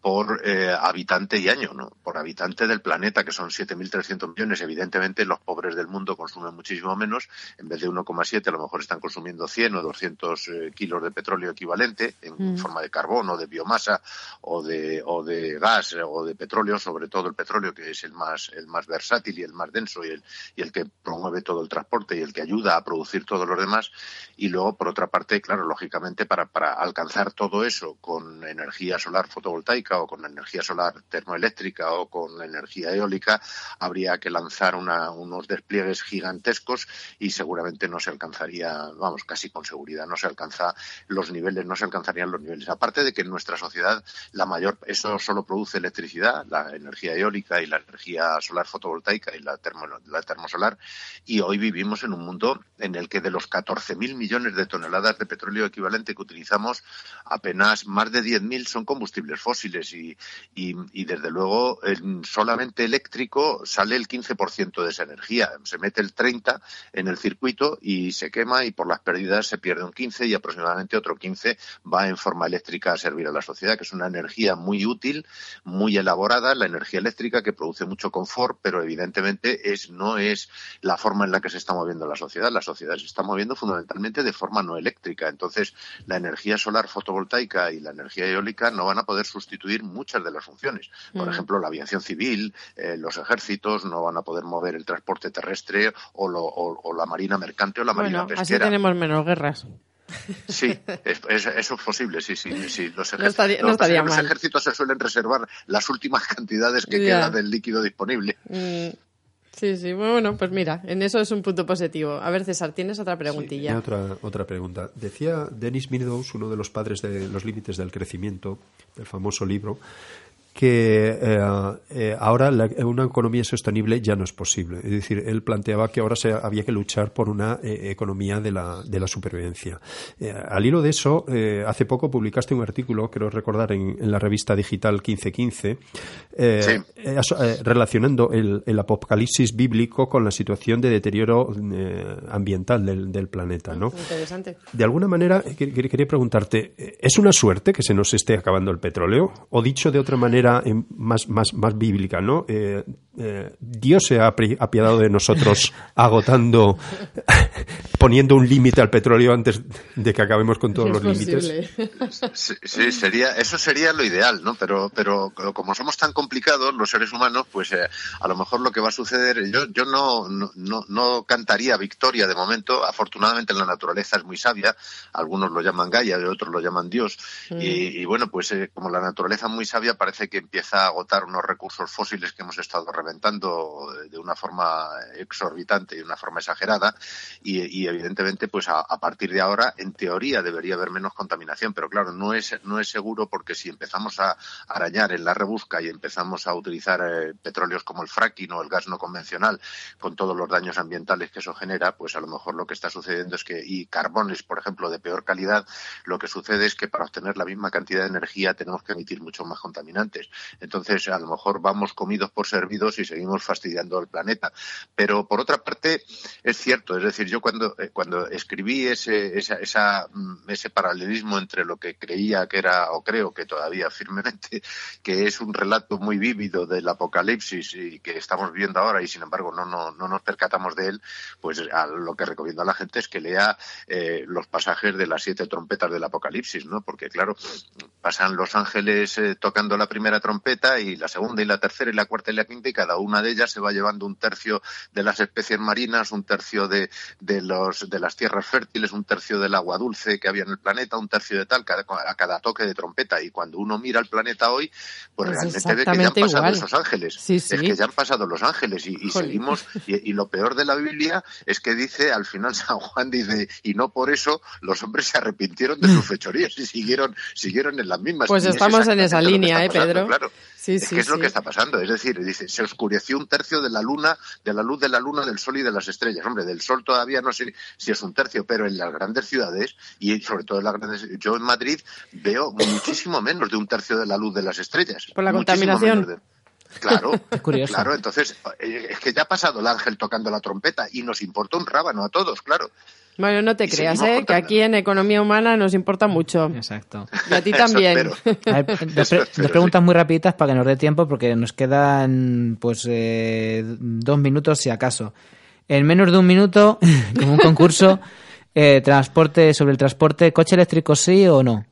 Speaker 17: por eh, habitante y año, ¿no? Por habitante del planeta, que son 7.300 millones. Evidentemente, los pobres del mundo consumen muchísimo menos. En vez de 1,7, a lo mejor están consumiendo 100 o 200 eh, kilos de petróleo equivalente en
Speaker 18: Mm.
Speaker 17: forma de carbono, de biomasa o de, o de gas eh, o de petróleo, sobre todo el petróleo, que es el más, el más versátil y el más denso y el, y el que promueve todo el transporte y el que ayuda a producir todos los demás. Y luego, por otra parte, claro, lógicamente, para, para alcanzar todo eso con energía solar fotovoltaica o con energía solar termoeléctrica o con energía eólica, habría que lanzar una- unos despliegues gigantescos y seguramente no se alcanzaría, vamos, casi con seguridad, no se alcanza los niveles, no se alcanzarían los niveles. Aparte de que en nuestra sociedad la mayor, eso solo produce electricidad, la energía eólica y la energía solar fotovoltaica y la, termo, la termosolar, y hoy vivimos en un mundo en el que de los 14.000 millones de toneladas de petróleo equivalente que utilizamos, apenas más de 10.000 son combustibles fósiles y, y, desde luego en solamente eléctrico sale el 15% de esa energía. Se mete el 30 en el circuito y se quema y por las pérdidas se pierde un 15 y aproximadamente otro 15 va en forma eléctrica a servir a la sociedad, que es una energía muy útil, muy elaborada, la energía eléctrica que produce mucho confort, pero evidentemente es, no es la forma en la que se está moviendo la sociedad. La sociedad se está moviendo fundamentalmente de forma no eléctrica. Entonces, la energía solar fotovoltaica y la energía eólica no van a poder sustituir muchas de las funciones. Por
Speaker 18: Mm.
Speaker 17: ejemplo, la aviación civil, eh, los ejércitos no van a poder mover el transporte terrestre o, lo- o- o la marina mercante o la marina
Speaker 10: Bueno, así
Speaker 17: pesquera.
Speaker 10: tenemos menos guerras.
Speaker 17: Sí, es- es- eso es posible, sí, sí. sí. Los,
Speaker 10: No estaría-
Speaker 17: ejer-
Speaker 10: no
Speaker 17: los-
Speaker 10: estaría
Speaker 17: los
Speaker 10: mal.
Speaker 17: ejércitos se suelen reservar las últimas cantidades que quedan del líquido disponible.
Speaker 10: Mm, Sí, sí, bueno, pues mira, en eso es un punto positivo. A ver, César, ¿tienes otra preguntilla?
Speaker 13: Otra, otra pregunta. Decía Dennis Meadows, uno de los padres de los límites del crecimiento, del famoso libro, que eh, eh, ahora la- una economía sostenible ya no es posible. Es decir, él planteaba que ahora se, había que luchar por una eh, economía de la, de la supervivencia. Eh, al hilo de eso, eh, hace poco publicaste un artículo, creo recordar, en, en la revista digital 1515, eh,
Speaker 17: Sí.
Speaker 13: eh, aso- eh, relacionando el, el apocalipsis bíblico con la situación de deterioro eh, ambiental del, del planeta, ¿no?
Speaker 10: Interesante.
Speaker 13: De alguna manera, que- que- quería preguntarte, ¿es una suerte que se nos esté acabando el petróleo? O dicho de otra manera em, más, más, más bíblica, ¿no? Eh, eh, Dios se ha apiadado de nosotros agotando, poniendo un límite al petróleo antes de que acabemos con todos los límites.
Speaker 17: Sí, sí, sería, eso sería lo ideal, ¿no? Pero, pero como somos tan complicados los seres humanos, pues eh, a lo mejor lo que va a suceder, yo, yo no, no, no, no cantaría victoria de momento. Afortunadamente la naturaleza es muy sabia, algunos lo llaman Gaia, y otros lo llaman Dios.
Speaker 18: Mm.
Speaker 17: Y, y bueno, pues eh, como la naturaleza es muy sabia, parece que empieza a agotar unos recursos fósiles que hemos estado reventando de una forma exorbitante y de una forma exagerada. Y, evidentemente, pues a, partir de ahora, en teoría, debería haber menos contaminación. Pero claro, no es, no es seguro porque si empezamos a arañar en la rebusca y empezamos a utilizar eh, petróleos como el fracking o el gas no convencional, con todos los daños ambientales que eso genera, pues a lo mejor lo que está sucediendo es que, y carbones, por ejemplo, de peor calidad, lo que sucede es que para obtener la misma cantidad de energía tenemos que emitir muchos más contaminantes. Entonces, a lo mejor vamos comidos por servidos y seguimos fastidiando el planeta. Pero por otra parte, es cierto, es decir, yo cuando, eh, cuando escribí ese, esa, esa, mm, ese paralelismo entre lo que creía que era, o creo que todavía firmemente, que es un relato muy vívido del apocalipsis y que estamos viendo ahora y sin embargo no, no, no nos percatamos de él, pues lo que recomiendo a la gente es que lea eh, los pasajes de las siete trompetas del apocalipsis, ¿no? Porque claro, pasan los ángeles eh, tocando la primera trompeta y la segunda y la tercera y la cuarta y la quinta cada una de ellas se va llevando un tercio de las especies marinas, un tercio de, de, los, de las tierras fértiles, un tercio del agua dulce que había en el planeta, un tercio de tal, cada, a cada toque de trompeta. Y cuando uno mira el planeta hoy, pues,
Speaker 10: Pues
Speaker 17: realmente ve que ya han pasado
Speaker 10: igual.
Speaker 17: esos ángeles.
Speaker 10: Sí, sí.
Speaker 17: Es que ya han pasado los ángeles y, seguimos. Y, y lo peor de la Biblia es que dice, al final San Juan dice, y no por eso los hombres se arrepintieron de sus fechorías y siguieron, siguieron en las mismas.
Speaker 10: Pues estamos en esa línea, ¿eh, Pedro?
Speaker 17: Claro.
Speaker 10: Sí,
Speaker 17: es
Speaker 10: sí,
Speaker 17: que es lo que está pasando. Es decir, dice, se oscureció un tercio de la luna, de la luz de la luna, del sol y de las estrellas. Hombre, del sol todavía no sé si es un tercio, pero en las grandes ciudades y sobre todo en las grandes, yo en Madrid veo muchísimo menos de un tercio de la luz de las estrellas.
Speaker 10: Por la
Speaker 17: Muchísimo
Speaker 10: contaminación.
Speaker 17: menos de- Claro,
Speaker 9: Es curioso.
Speaker 17: claro. Entonces, eh, es que ya ha pasado el ángel tocando la trompeta y nos importa un rábano a todos, claro.
Speaker 10: Bueno, no te
Speaker 17: Y
Speaker 10: creas, ¿eh? que aquí en economía humana nos importa mucho.
Speaker 9: Exacto.
Speaker 10: Y a ti también.
Speaker 17: espero.
Speaker 9: A ver, dos, pre- dos preguntas muy rapiditas para que nos dé tiempo porque nos quedan pues eh, dos minutos si acaso. En menos de un minuto, como un concurso, eh, transporte sobre el transporte, ¿coche eléctrico sí o no?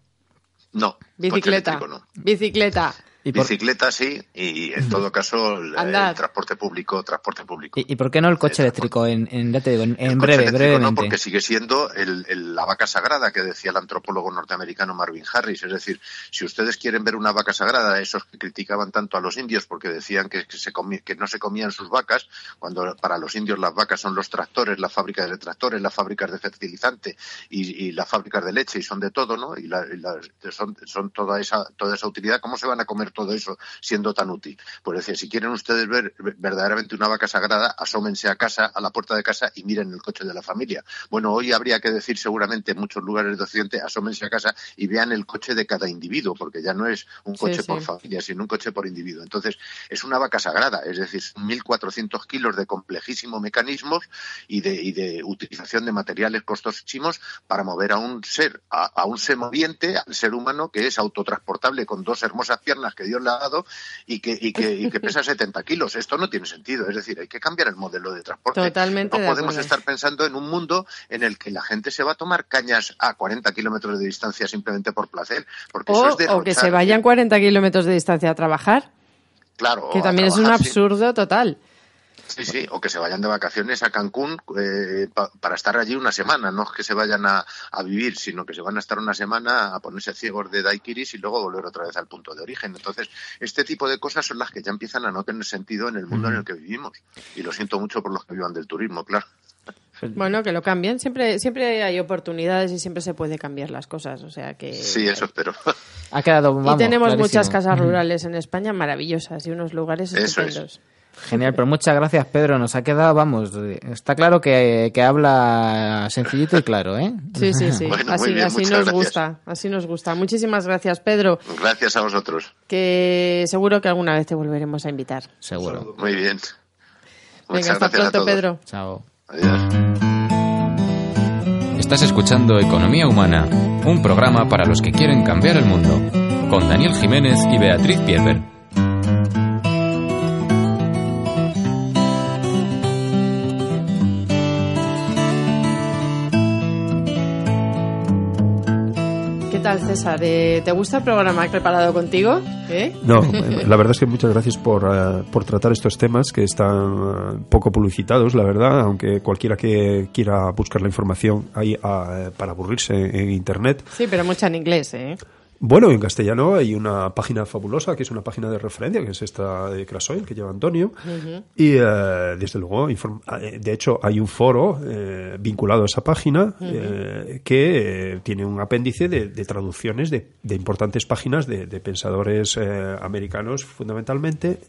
Speaker 17: No. coche
Speaker 10: Bicicleta.
Speaker 17: eléctrico no.
Speaker 10: Bicicleta.
Speaker 9: ¿Y por,
Speaker 17: Bicicleta sí, y en todo caso el, el transporte público, transporte público.
Speaker 9: y, y por qué no el coche eléctrico? En, en- ya te digo, en, en
Speaker 17: El
Speaker 9: breve, brevemente.
Speaker 17: No, porque sigue siendo el- el- la vaca sagrada que decía el antropólogo norteamericano Marvin Harris. Es decir, si ustedes quieren ver una vaca sagrada, esos que criticaban tanto a los indios porque decían que, que se comi- que no se comían sus vacas, cuando para los indios las vacas son los tractores, las fábricas de tractores, las fábricas de fertilizante y, y las fábricas de leche y son de todo, ¿no? Y, la- y las- son, son toda esa toda esa utilidad. ¿Cómo se van a comer todo eso siendo tan útil? Pues decir, si quieren ustedes ver verdaderamente una vaca sagrada, asómense a casa, a la puerta de casa y miren el coche de la familia. Bueno, hoy habría que decir seguramente en muchos lugares de Occidente, asómense a casa y vean el coche de cada individuo, porque ya no es un
Speaker 10: Sí,
Speaker 17: coche por familia, sino un coche por individuo. Entonces, es una vaca sagrada, es decir, son 1.400 kilos de complejísimos mecanismos y de, y de utilización de materiales costosísimos para mover a un ser, a, a un ser moviente, al ser humano, que es autotransportable con dos hermosas piernas que Dios le ha dado y que, y que, y que pesa 70 kilos. Esto no tiene sentido, es decir, hay que cambiar el modelo de transporte.
Speaker 10: Totalmente
Speaker 17: no
Speaker 10: de
Speaker 17: podemos
Speaker 10: acuerdo.
Speaker 17: estar pensando en un mundo en el que la gente se va a tomar cañas a 40 kilómetros de distancia simplemente por placer, porque eso
Speaker 10: O,
Speaker 17: es
Speaker 10: o que se vayan 40 kilómetros de distancia a trabajar,
Speaker 17: Claro,
Speaker 10: que también es un
Speaker 17: sí.
Speaker 10: absurdo total.
Speaker 17: Sí, sí, o que se vayan de vacaciones a Cancún eh, pa- para estar allí una semana, no es que se vayan a, a vivir, sino que se van a estar una semana a ponerse ciegos de daiquiris y luego volver otra vez al punto de origen. Entonces, este tipo de cosas son las que ya empiezan a no tener sentido en el mundo en el que vivimos. Y lo siento mucho por los que vivan del turismo, claro.
Speaker 10: Bueno, que lo cambien. Siempre, siempre hay oportunidades y siempre se puede cambiar las cosas. O sea que.
Speaker 17: Sí, eso espero.
Speaker 9: Ha quedado, vamos,
Speaker 10: y tenemos
Speaker 9: clarísimo.
Speaker 10: muchas casas rurales en España maravillosas y unos lugares
Speaker 17: Eso es.
Speaker 9: Genial, pero muchas gracias, Pedro. Nos ha quedado, vamos, está claro que, que habla sencillito y claro, ¿eh?
Speaker 10: Sí, sí, sí.
Speaker 17: Bueno, muy
Speaker 10: así
Speaker 17: bien,
Speaker 10: así nos
Speaker 17: gracias.
Speaker 10: gusta. Así nos gusta. Muchísimas gracias, Pedro.
Speaker 17: Gracias a vosotros.
Speaker 10: Que seguro que alguna vez te volveremos a invitar.
Speaker 9: Seguro.
Speaker 17: Muy bien.
Speaker 10: Venga,
Speaker 17: Muchas
Speaker 10: hasta
Speaker 17: gracias a
Speaker 10: pronto,
Speaker 17: todos.
Speaker 10: Pedro.
Speaker 9: Chao.
Speaker 17: Adiós.
Speaker 7: Estás escuchando Economía Humana, un programa para los que quieren cambiar el mundo, con Daniel Jiménez y Beatriz Pieper.
Speaker 10: ¿Qué tal, César? Eh, ¿Te gusta el programa que he preparado contigo? ¿Eh?
Speaker 13: No, la verdad es que muchas gracias por, eh, por tratar estos temas que están poco publicitados, la verdad, aunque cualquiera que quiera buscar la información ahí ah, para aburrirse en Internet.
Speaker 10: Sí, pero mucha en inglés, ¿eh?
Speaker 13: Bueno, en castellano hay una página fabulosa que es una página de referencia, que es esta de Crasoil, que lleva Antonio. Y eh, desde luego, inform- eh, de hecho, hay un foro eh, vinculado a esa página eh, que eh, tiene un apéndice de, de traducciones de, de importantes páginas de, de pensadores americanos, fundamentalmente,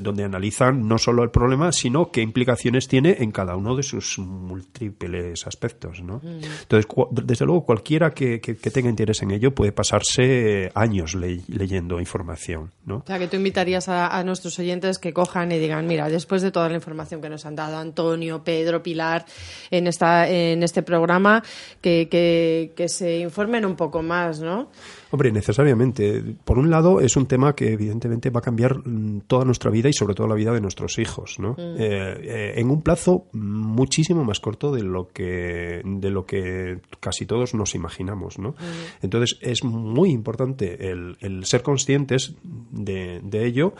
Speaker 13: donde analizan no solo el problema, sino qué implicaciones tiene en cada uno de sus múltiples aspectos. ¿no? Entonces, cu- desde luego, cualquiera que, que- que tenga interés en ello puede pasarse años le- leyendo información, ¿no?
Speaker 10: O sea, que tú invitarías a, a nuestros oyentes que cojan y digan, mira, después de toda la información que nos han dado Antonio, Pedro, Pilar en esta en este programa, que, que, que se informen un poco más, ¿no?
Speaker 13: Hombre, necesariamente. Por un lado, es un tema que evidentemente va a cambiar mm, toda nuestra vida y sobre todo la vida de nuestros hijos, ¿no?
Speaker 18: Mm.
Speaker 13: Eh, eh, en un plazo muchísimo más corto de lo que de lo que casi todos nos imaginamos, ¿no? Entonces es muy importante el, el ser conscientes de, de ello.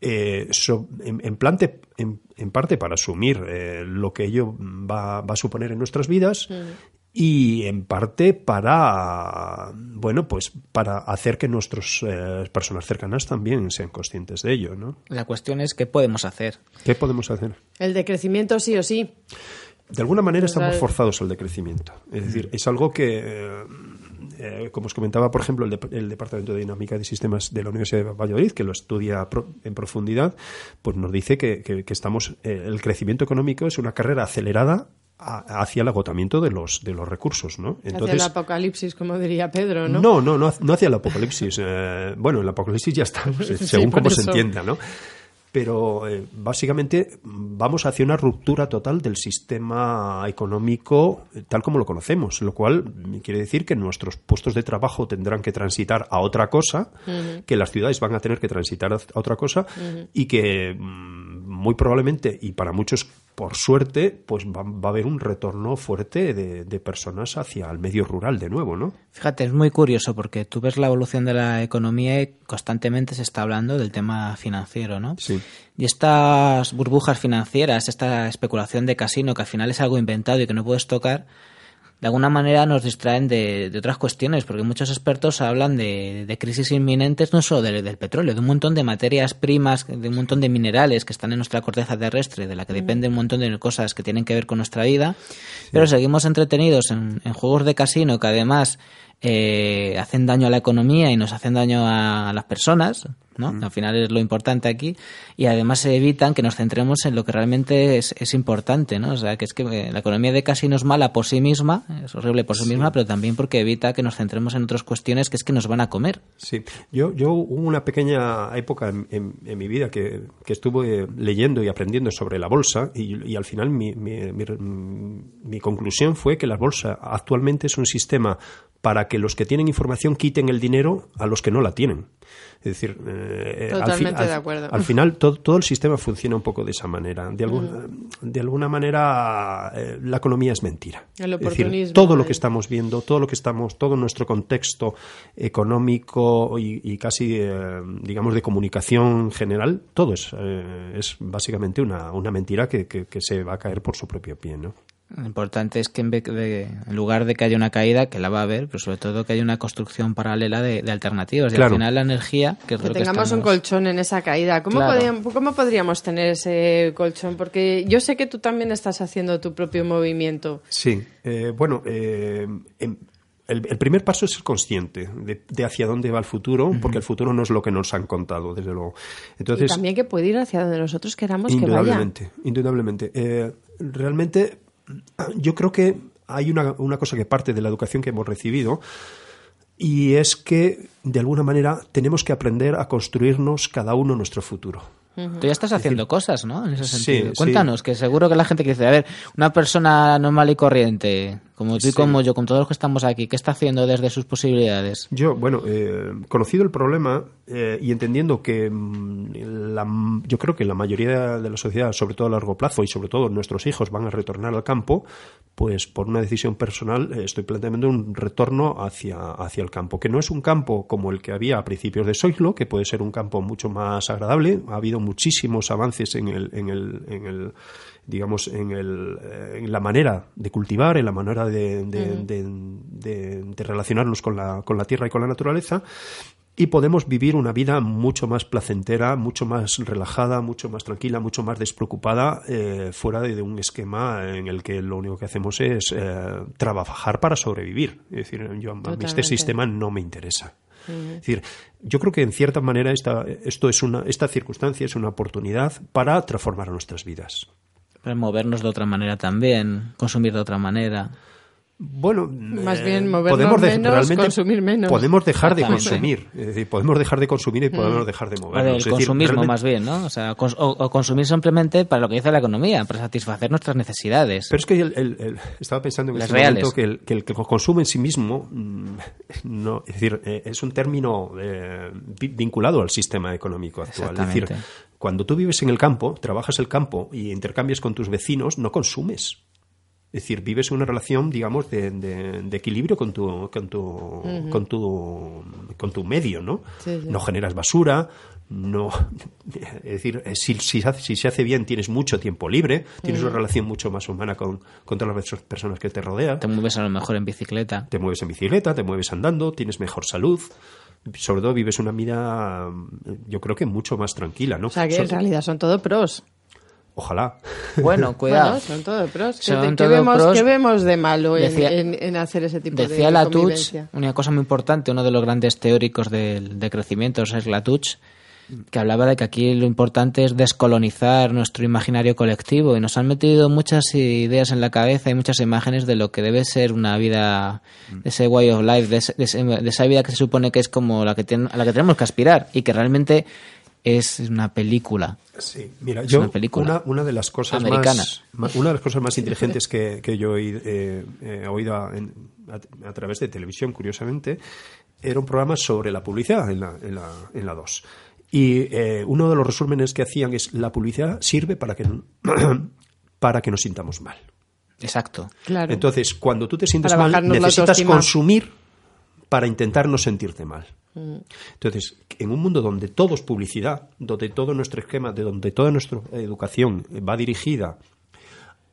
Speaker 13: eh, so- en, en plante- en- en parte para asumir eh, lo que ello va, va a suponer en nuestras vidas y en parte para bueno pues para hacer que nuestras personas cercanas también sean conscientes de ello ¿no?
Speaker 9: La cuestión es qué podemos hacer.
Speaker 13: ¿qué podemos hacer?
Speaker 10: El de crecimiento sí o sí.
Speaker 13: de alguna manera estamos forzados al decrecimiento es decir es algo que eh, eh, como os comentaba por ejemplo el, de- el departamento de dinámica de sistemas de la Universidad de Valladolid que lo estudia pro- en profundidad pues nos dice que, que- que estamos eh, el crecimiento económico es una carrera acelerada hacia el agotamiento de los de los recursos no
Speaker 10: Hacia el apocalipsis, como diría Pedro, ¿no?
Speaker 13: No, no, no, no hacia el apocalipsis. Eh, bueno, el apocalipsis ya está, pues,
Speaker 10: Sí,
Speaker 13: según
Speaker 10: por
Speaker 13: cómo se entienda, ¿no? Pero eh, básicamente vamos hacia una ruptura total del sistema económico eh, tal como lo conocemos, lo cual quiere decir que nuestros puestos de trabajo tendrán que transitar a otra cosa, que las ciudades van a tener que transitar a otra cosa y que mm, muy probablemente y para muchos por suerte pues va, va a haber un retorno fuerte de, de personas hacia el medio rural de nuevo, ¿no?
Speaker 9: Fíjate, es muy curioso porque tú ves la evolución de la economía y constantemente se está hablando del tema financiero, ¿no?
Speaker 13: Sí.
Speaker 9: Y estas burbujas financieras, esta especulación de casino que al final es algo inventado y que no puedes tocar, de alguna manera nos distraen de, de otras cuestiones, porque muchos expertos hablan de, de crisis inminentes no solo del, del petróleo, de un montón de materias primas, de un montón de minerales que están en nuestra corteza terrestre, de la que depende un montón de cosas que tienen que ver con nuestra vida, pero seguimos entretenidos en, en juegos de casino que además eh, hacen daño a la economía y nos hacen daño a, a las personas, ¿no? Al final es lo importante aquí y además se evitan que nos centremos en lo que realmente es, es importante, ¿no? O sea, que es que eh, la economía de casino es mala por sí misma, es horrible por sí, misma, pero también porque evita que nos centremos en otras cuestiones que es que nos van a comer.
Speaker 13: Sí, yo, yo hubo una pequeña época en, en- en mi vida que, que estuve leyendo y aprendiendo sobre la bolsa y, y al final mi, mi- mi- mi conclusión fue que la bolsa actualmente es un sistema para que los que tienen información quiten el dinero a los que no la tienen. Es decir, eh, al fi-
Speaker 10: Totalmente
Speaker 13: al-
Speaker 10: de acuerdo.
Speaker 13: Al final todo, todo el sistema funciona un poco de esa manera. De, algún- de alguna manera eh, la economía es mentira.
Speaker 10: El
Speaker 13: Es decir, todo lo que estamos viendo, todo lo que estamos, todo nuestro contexto económico y, y casi, eh, digamos, de comunicación general, todo es, eh, es básicamente una, una mentira que, que- que se va a caer por su propio pie, ¿no?
Speaker 9: Lo importante es que en, vez de- en lugar de que haya una caída, que la va a haber, pero sobre todo que haya una construcción paralela de, de alternativas. Y al final la energía, que
Speaker 10: Que tengamos un colchón en esa caída. ¿Cómo,
Speaker 9: Claro.
Speaker 10: podríamos, ¿Cómo podríamos tener ese colchón? Porque yo sé que tú también estás haciendo tu propio movimiento.
Speaker 13: Sí, eh, bueno, eh, el, el primer paso es ser consciente de, de hacia dónde va el futuro, porque el futuro no es lo que nos han contado, desde luego. Entonces,
Speaker 10: y también que puede ir hacia donde nosotros queramos que vaya.
Speaker 13: Indudablemente, indudablemente. Eh, realmente, yo creo que hay una, una cosa que parte de la educación que hemos recibido y es que, de alguna manera, tenemos que aprender a construirnos cada uno nuestro futuro.
Speaker 9: Tú ya estás haciendo cosas, ¿no? En ese sentido.
Speaker 13: sí.
Speaker 9: Cuéntanos, que seguro que la gente que dice, a ver, una persona normal y corriente, como tú y
Speaker 13: Sí.
Speaker 9: como yo, con todos los que estamos aquí, ¿qué está haciendo desde sus posibilidades?
Speaker 13: Yo, bueno, eh, conocido el problema eh, y entendiendo que mm, la- yo creo que la mayoría de la sociedad, sobre todo a largo plazo y sobre todo nuestros hijos van a retornar al campo, pues por una decisión personal eh, estoy planteando un retorno hacia, hacia el campo, que no es un campo como el que había a principios de Soiglo, que puede ser un campo mucho más agradable. Ha habido muchísimos avances en el, en el, en el digamos, en, el, en la manera de cultivar, en la manera de, de-
Speaker 18: Ujú.
Speaker 13: de- de- de relacionarnos con la, con la tierra y con la naturaleza. Y podemos vivir una vida mucho más placentera, mucho más relajada, mucho más tranquila, mucho más despreocupada, eh, fuera de, de un esquema en el que lo único que hacemos es eh, trabajar para sobrevivir. Es decir, yo, a mí este sistema no me interesa. Es decir, yo creo que en cierta manera esta, esto es una, esta circunstancia es una oportunidad para transformar nuestras vidas.
Speaker 9: Movernos de otra manera también, consumir de otra manera.
Speaker 13: Bueno,
Speaker 10: Más
Speaker 13: eh,
Speaker 10: bien movernos
Speaker 13: podemos de-
Speaker 10: menos,
Speaker 13: realmente
Speaker 10: consumir menos.
Speaker 13: Podemos dejar de consumir. Es decir, podemos dejar de consumir y podemos
Speaker 10: Mm.
Speaker 13: dejar de movernos. Es decir,
Speaker 9: consumismo más bien, ¿no? O sea, cons- o, o consumir simplemente para lo que dice la economía, para satisfacer nuestras necesidades.
Speaker 13: Pero es que el- el- el- estaba pensando en
Speaker 9: Las reales.
Speaker 13: momento que el, que el que consume en sí mismo, mm, no, es decir, eh, es un término eh, vi- vinculado al sistema económico actual. Es decir, cuando tú vives en el campo, trabajas el campo y intercambias con tus vecinos, no consumes. Es decir, vives una relación, digamos, de, de- de equilibrio con tu, con tu, con tu, con tu medio, ¿no?
Speaker 10: Sí, sí.
Speaker 13: No generas basura, no, es decir, eh, si, si, se hace- si se hace bien tienes mucho tiempo libre, tienes una relación mucho más humana con, con todas las personas que te rodean.
Speaker 9: Te mueves a lo mejor en bicicleta.
Speaker 13: Te mueves en bicicleta, te mueves andando, tienes mejor salud. Sobre todo vives una vida, yo creo que mucho más tranquila, ¿no?
Speaker 10: O sea que
Speaker 13: So-
Speaker 10: en realidad son todo pros.
Speaker 13: Ojalá.
Speaker 9: Bueno, cuidado.
Speaker 10: Bueno, son todo pros. ¿Qué,
Speaker 9: Son
Speaker 10: te- qué
Speaker 9: todo
Speaker 10: vemos,
Speaker 9: pros.
Speaker 10: qué vemos de malo en,
Speaker 9: Decía-
Speaker 10: en- en hacer ese tipo de
Speaker 9: Decía Latuch,
Speaker 10: convivencia?
Speaker 9: una cosa muy importante, uno de los grandes teóricos del de crecimiento es Latuch, que hablaba de que aquí lo importante es descolonizar nuestro imaginario colectivo y nos han metido muchas ideas en la cabeza y muchas imágenes de lo que debe ser una vida, de ese way of life, de, ese- de ese- de esa vida que se supone que es como la que, ten- a la que tenemos que aspirar y que realmente es una película.
Speaker 13: Sí, mira,
Speaker 9: Es
Speaker 13: yo
Speaker 9: una película
Speaker 13: una, una de las cosas
Speaker 9: americana.
Speaker 13: más una de las cosas más inteligentes que, que yo he, eh, he oído a, en- a- a través de televisión, curiosamente, era un programa sobre la publicidad en la, en la, en la 2. Y eh, uno de los resúmenes que hacían es la publicidad sirve para que para que nos sintamos mal.
Speaker 9: Exacto.
Speaker 10: Claro.
Speaker 13: Entonces, cuando tú te sientes
Speaker 10: Para
Speaker 13: mal, necesitas consumir para intentar no sentirte mal.
Speaker 10: Mm.
Speaker 13: Entonces, en un mundo donde todo es publicidad, donde todo nuestro esquema, de donde toda nuestra educación va dirigida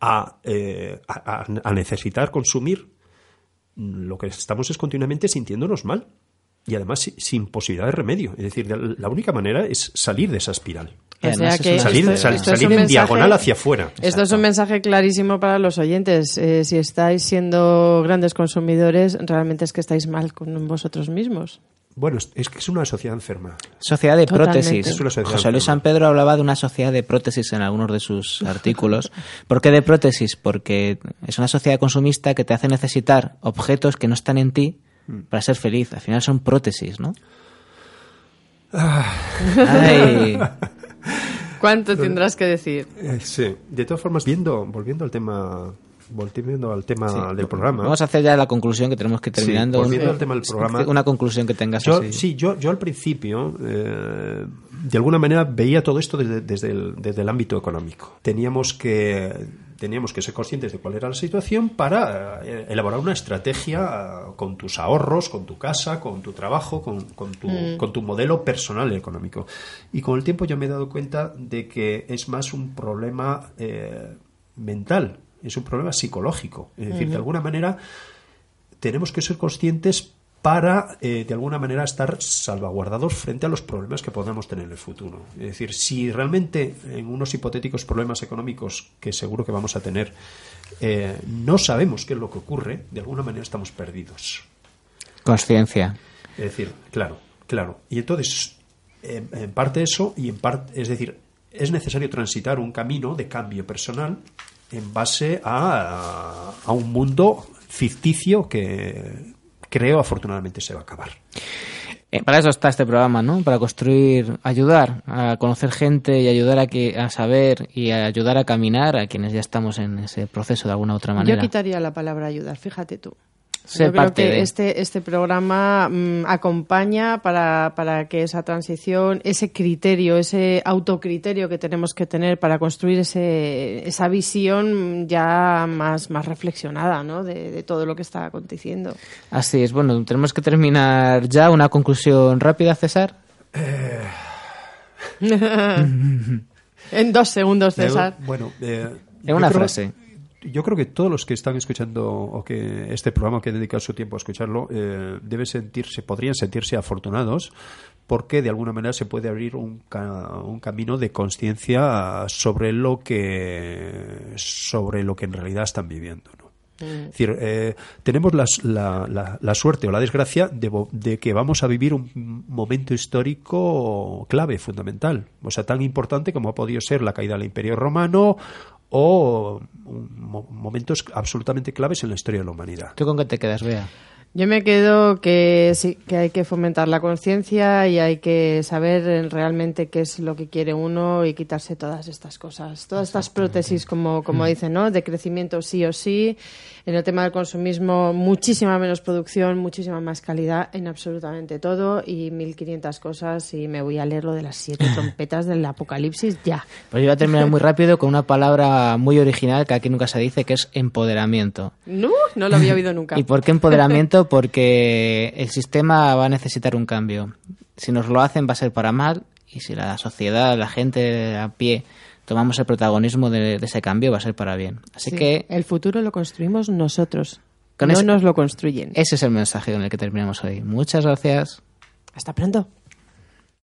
Speaker 13: a, eh, a- necesitar consumir, lo que estamos es continuamente sintiéndonos mal. Y además si- sin posibilidad de remedio. Es decir, de- la única manera es salir de esa espiral.
Speaker 10: O sea que
Speaker 13: salir
Speaker 10: esto-
Speaker 13: sal-
Speaker 10: esto es
Speaker 13: salir
Speaker 10: un
Speaker 13: en
Speaker 10: mensaje-
Speaker 13: diagonal hacia afuera.
Speaker 10: Esto es un mensaje clarísimo para los oyentes. Eh, si estáis siendo grandes consumidores, realmente es que estáis mal con vosotros mismos.
Speaker 13: Bueno, es, que es una sociedad enferma.
Speaker 9: Sociedad de
Speaker 10: Totalmente.
Speaker 9: prótesis.
Speaker 13: Es una sociedad
Speaker 9: José Luis
Speaker 13: enferma.
Speaker 9: San Pedro hablaba de una sociedad de prótesis en algunos de sus artículos. ¿Por qué de prótesis? Porque es una sociedad consumista que te hace necesitar objetos que no están en ti
Speaker 13: Mm.
Speaker 9: para ser feliz. Al final son prótesis, ¿no?
Speaker 13: Ah.
Speaker 9: Ay.
Speaker 10: ¿Cuánto tendrás que decir?
Speaker 13: Eh, sí. De todas formas, viendo, volviendo al tema, volviendo al tema
Speaker 9: Sí.
Speaker 13: del programa.
Speaker 9: Vamos a hacer ya la conclusión que tenemos que ir
Speaker 13: Sí,
Speaker 9: terminando.
Speaker 13: volviendo
Speaker 9: Un-
Speaker 13: al tema del programa.
Speaker 9: Una conclusión que tengas
Speaker 13: Yo,
Speaker 9: así.
Speaker 13: sí, yo, yo al principio, eh, de alguna manera, veía todo esto desde, desde el, desde el ámbito económico. Teníamos que, teníamos que ser conscientes de cuál era la situación para eh, elaborar una estrategia eh, con tus ahorros, con tu casa, con tu trabajo, con, con tu,
Speaker 10: Mm.
Speaker 13: con tu modelo personal económico. Y con el tiempo yo me he dado cuenta de que es más un problema eh, mental, es un problema psicológico. Es decir, de alguna manera tenemos que ser conscientes para, eh, de alguna manera, estar salvaguardados frente a los problemas que podamos tener en el futuro. Es decir, si realmente en unos hipotéticos problemas económicos que seguro que vamos a tener, eh, no sabemos qué es lo que ocurre, de alguna manera estamos perdidos.
Speaker 9: Conciencia.
Speaker 13: Es decir, claro, claro. Y entonces, en, en parte eso, y en parte, es decir, es necesario transitar un camino de cambio personal en base a, a un mundo ficticio que creo afortunadamente se va a acabar.
Speaker 9: Eh, para eso está este programa, ¿no? Para construir, ayudar a conocer gente y ayudar a, que, a saber y a ayudar a caminar a quienes ya estamos en ese proceso de alguna u otra manera.
Speaker 10: Yo quitaría la palabra ayudar, fíjate tú.
Speaker 9: Ser
Speaker 10: Yo creo
Speaker 9: parte
Speaker 10: que
Speaker 9: de.
Speaker 10: este, este programa mm, acompaña para, para que esa transición, ese criterio, ese autocriterio que tenemos que tener para construir ese, esa visión ya más, más reflexionada ¿no? de, de todo lo que está aconteciendo.
Speaker 9: Así es, bueno, tenemos que terminar ya. Una conclusión rápida, César.
Speaker 10: en dos segundos, César.
Speaker 13: Bueno, eh,
Speaker 9: En
Speaker 13: yo
Speaker 9: una
Speaker 13: creo-
Speaker 9: frase.
Speaker 13: Yo creo que todos los que están escuchando o que este programa que dedican su tiempo a escucharlo eh, deben sentirse, podrían sentirse afortunados porque de alguna manera se puede abrir un, ca- un camino de conciencia sobre lo que sobre lo que en realidad están viviendo. ¿no? Es decir, eh, tenemos la, la- la suerte o la desgracia de, de que vamos a vivir un momento histórico clave, fundamental. O sea, tan importante como ha podido ser la caída del Imperio Romano o mo- momentos absolutamente claves en la historia de la humanidad.
Speaker 9: ¿Tú con qué te quedas, Bea?
Speaker 10: Yo me quedo que sí, que hay que fomentar la conciencia y hay que saber realmente qué es lo que quiere uno y quitarse todas estas cosas, todas estas prótesis, como, como dicen, ¿no? De crecimiento sí o sí. En el tema del consumismo, muchísima menos producción, muchísima más calidad en absolutamente todo y 1500 cosas. Y me voy a leer lo de las siete trompetas del apocalipsis ya.
Speaker 9: Pues yo voy a terminar muy rápido con una palabra muy original que aquí nunca se dice, que es empoderamiento.
Speaker 10: No, no lo había oído nunca.
Speaker 9: ¿Y por qué empoderamiento? Porque el sistema va a necesitar un cambio. Si nos lo hacen va a ser para mal y si la sociedad, la gente a pie tomamos el protagonismo de, de ese cambio va a ser para bien. Así
Speaker 10: Sí,
Speaker 9: que
Speaker 10: el futuro lo construimos nosotros.
Speaker 9: Con
Speaker 10: no
Speaker 9: ese-
Speaker 10: nos lo construyen.
Speaker 9: ese es el mensaje con el que terminamos hoy. Muchas gracias.
Speaker 10: Hasta pronto.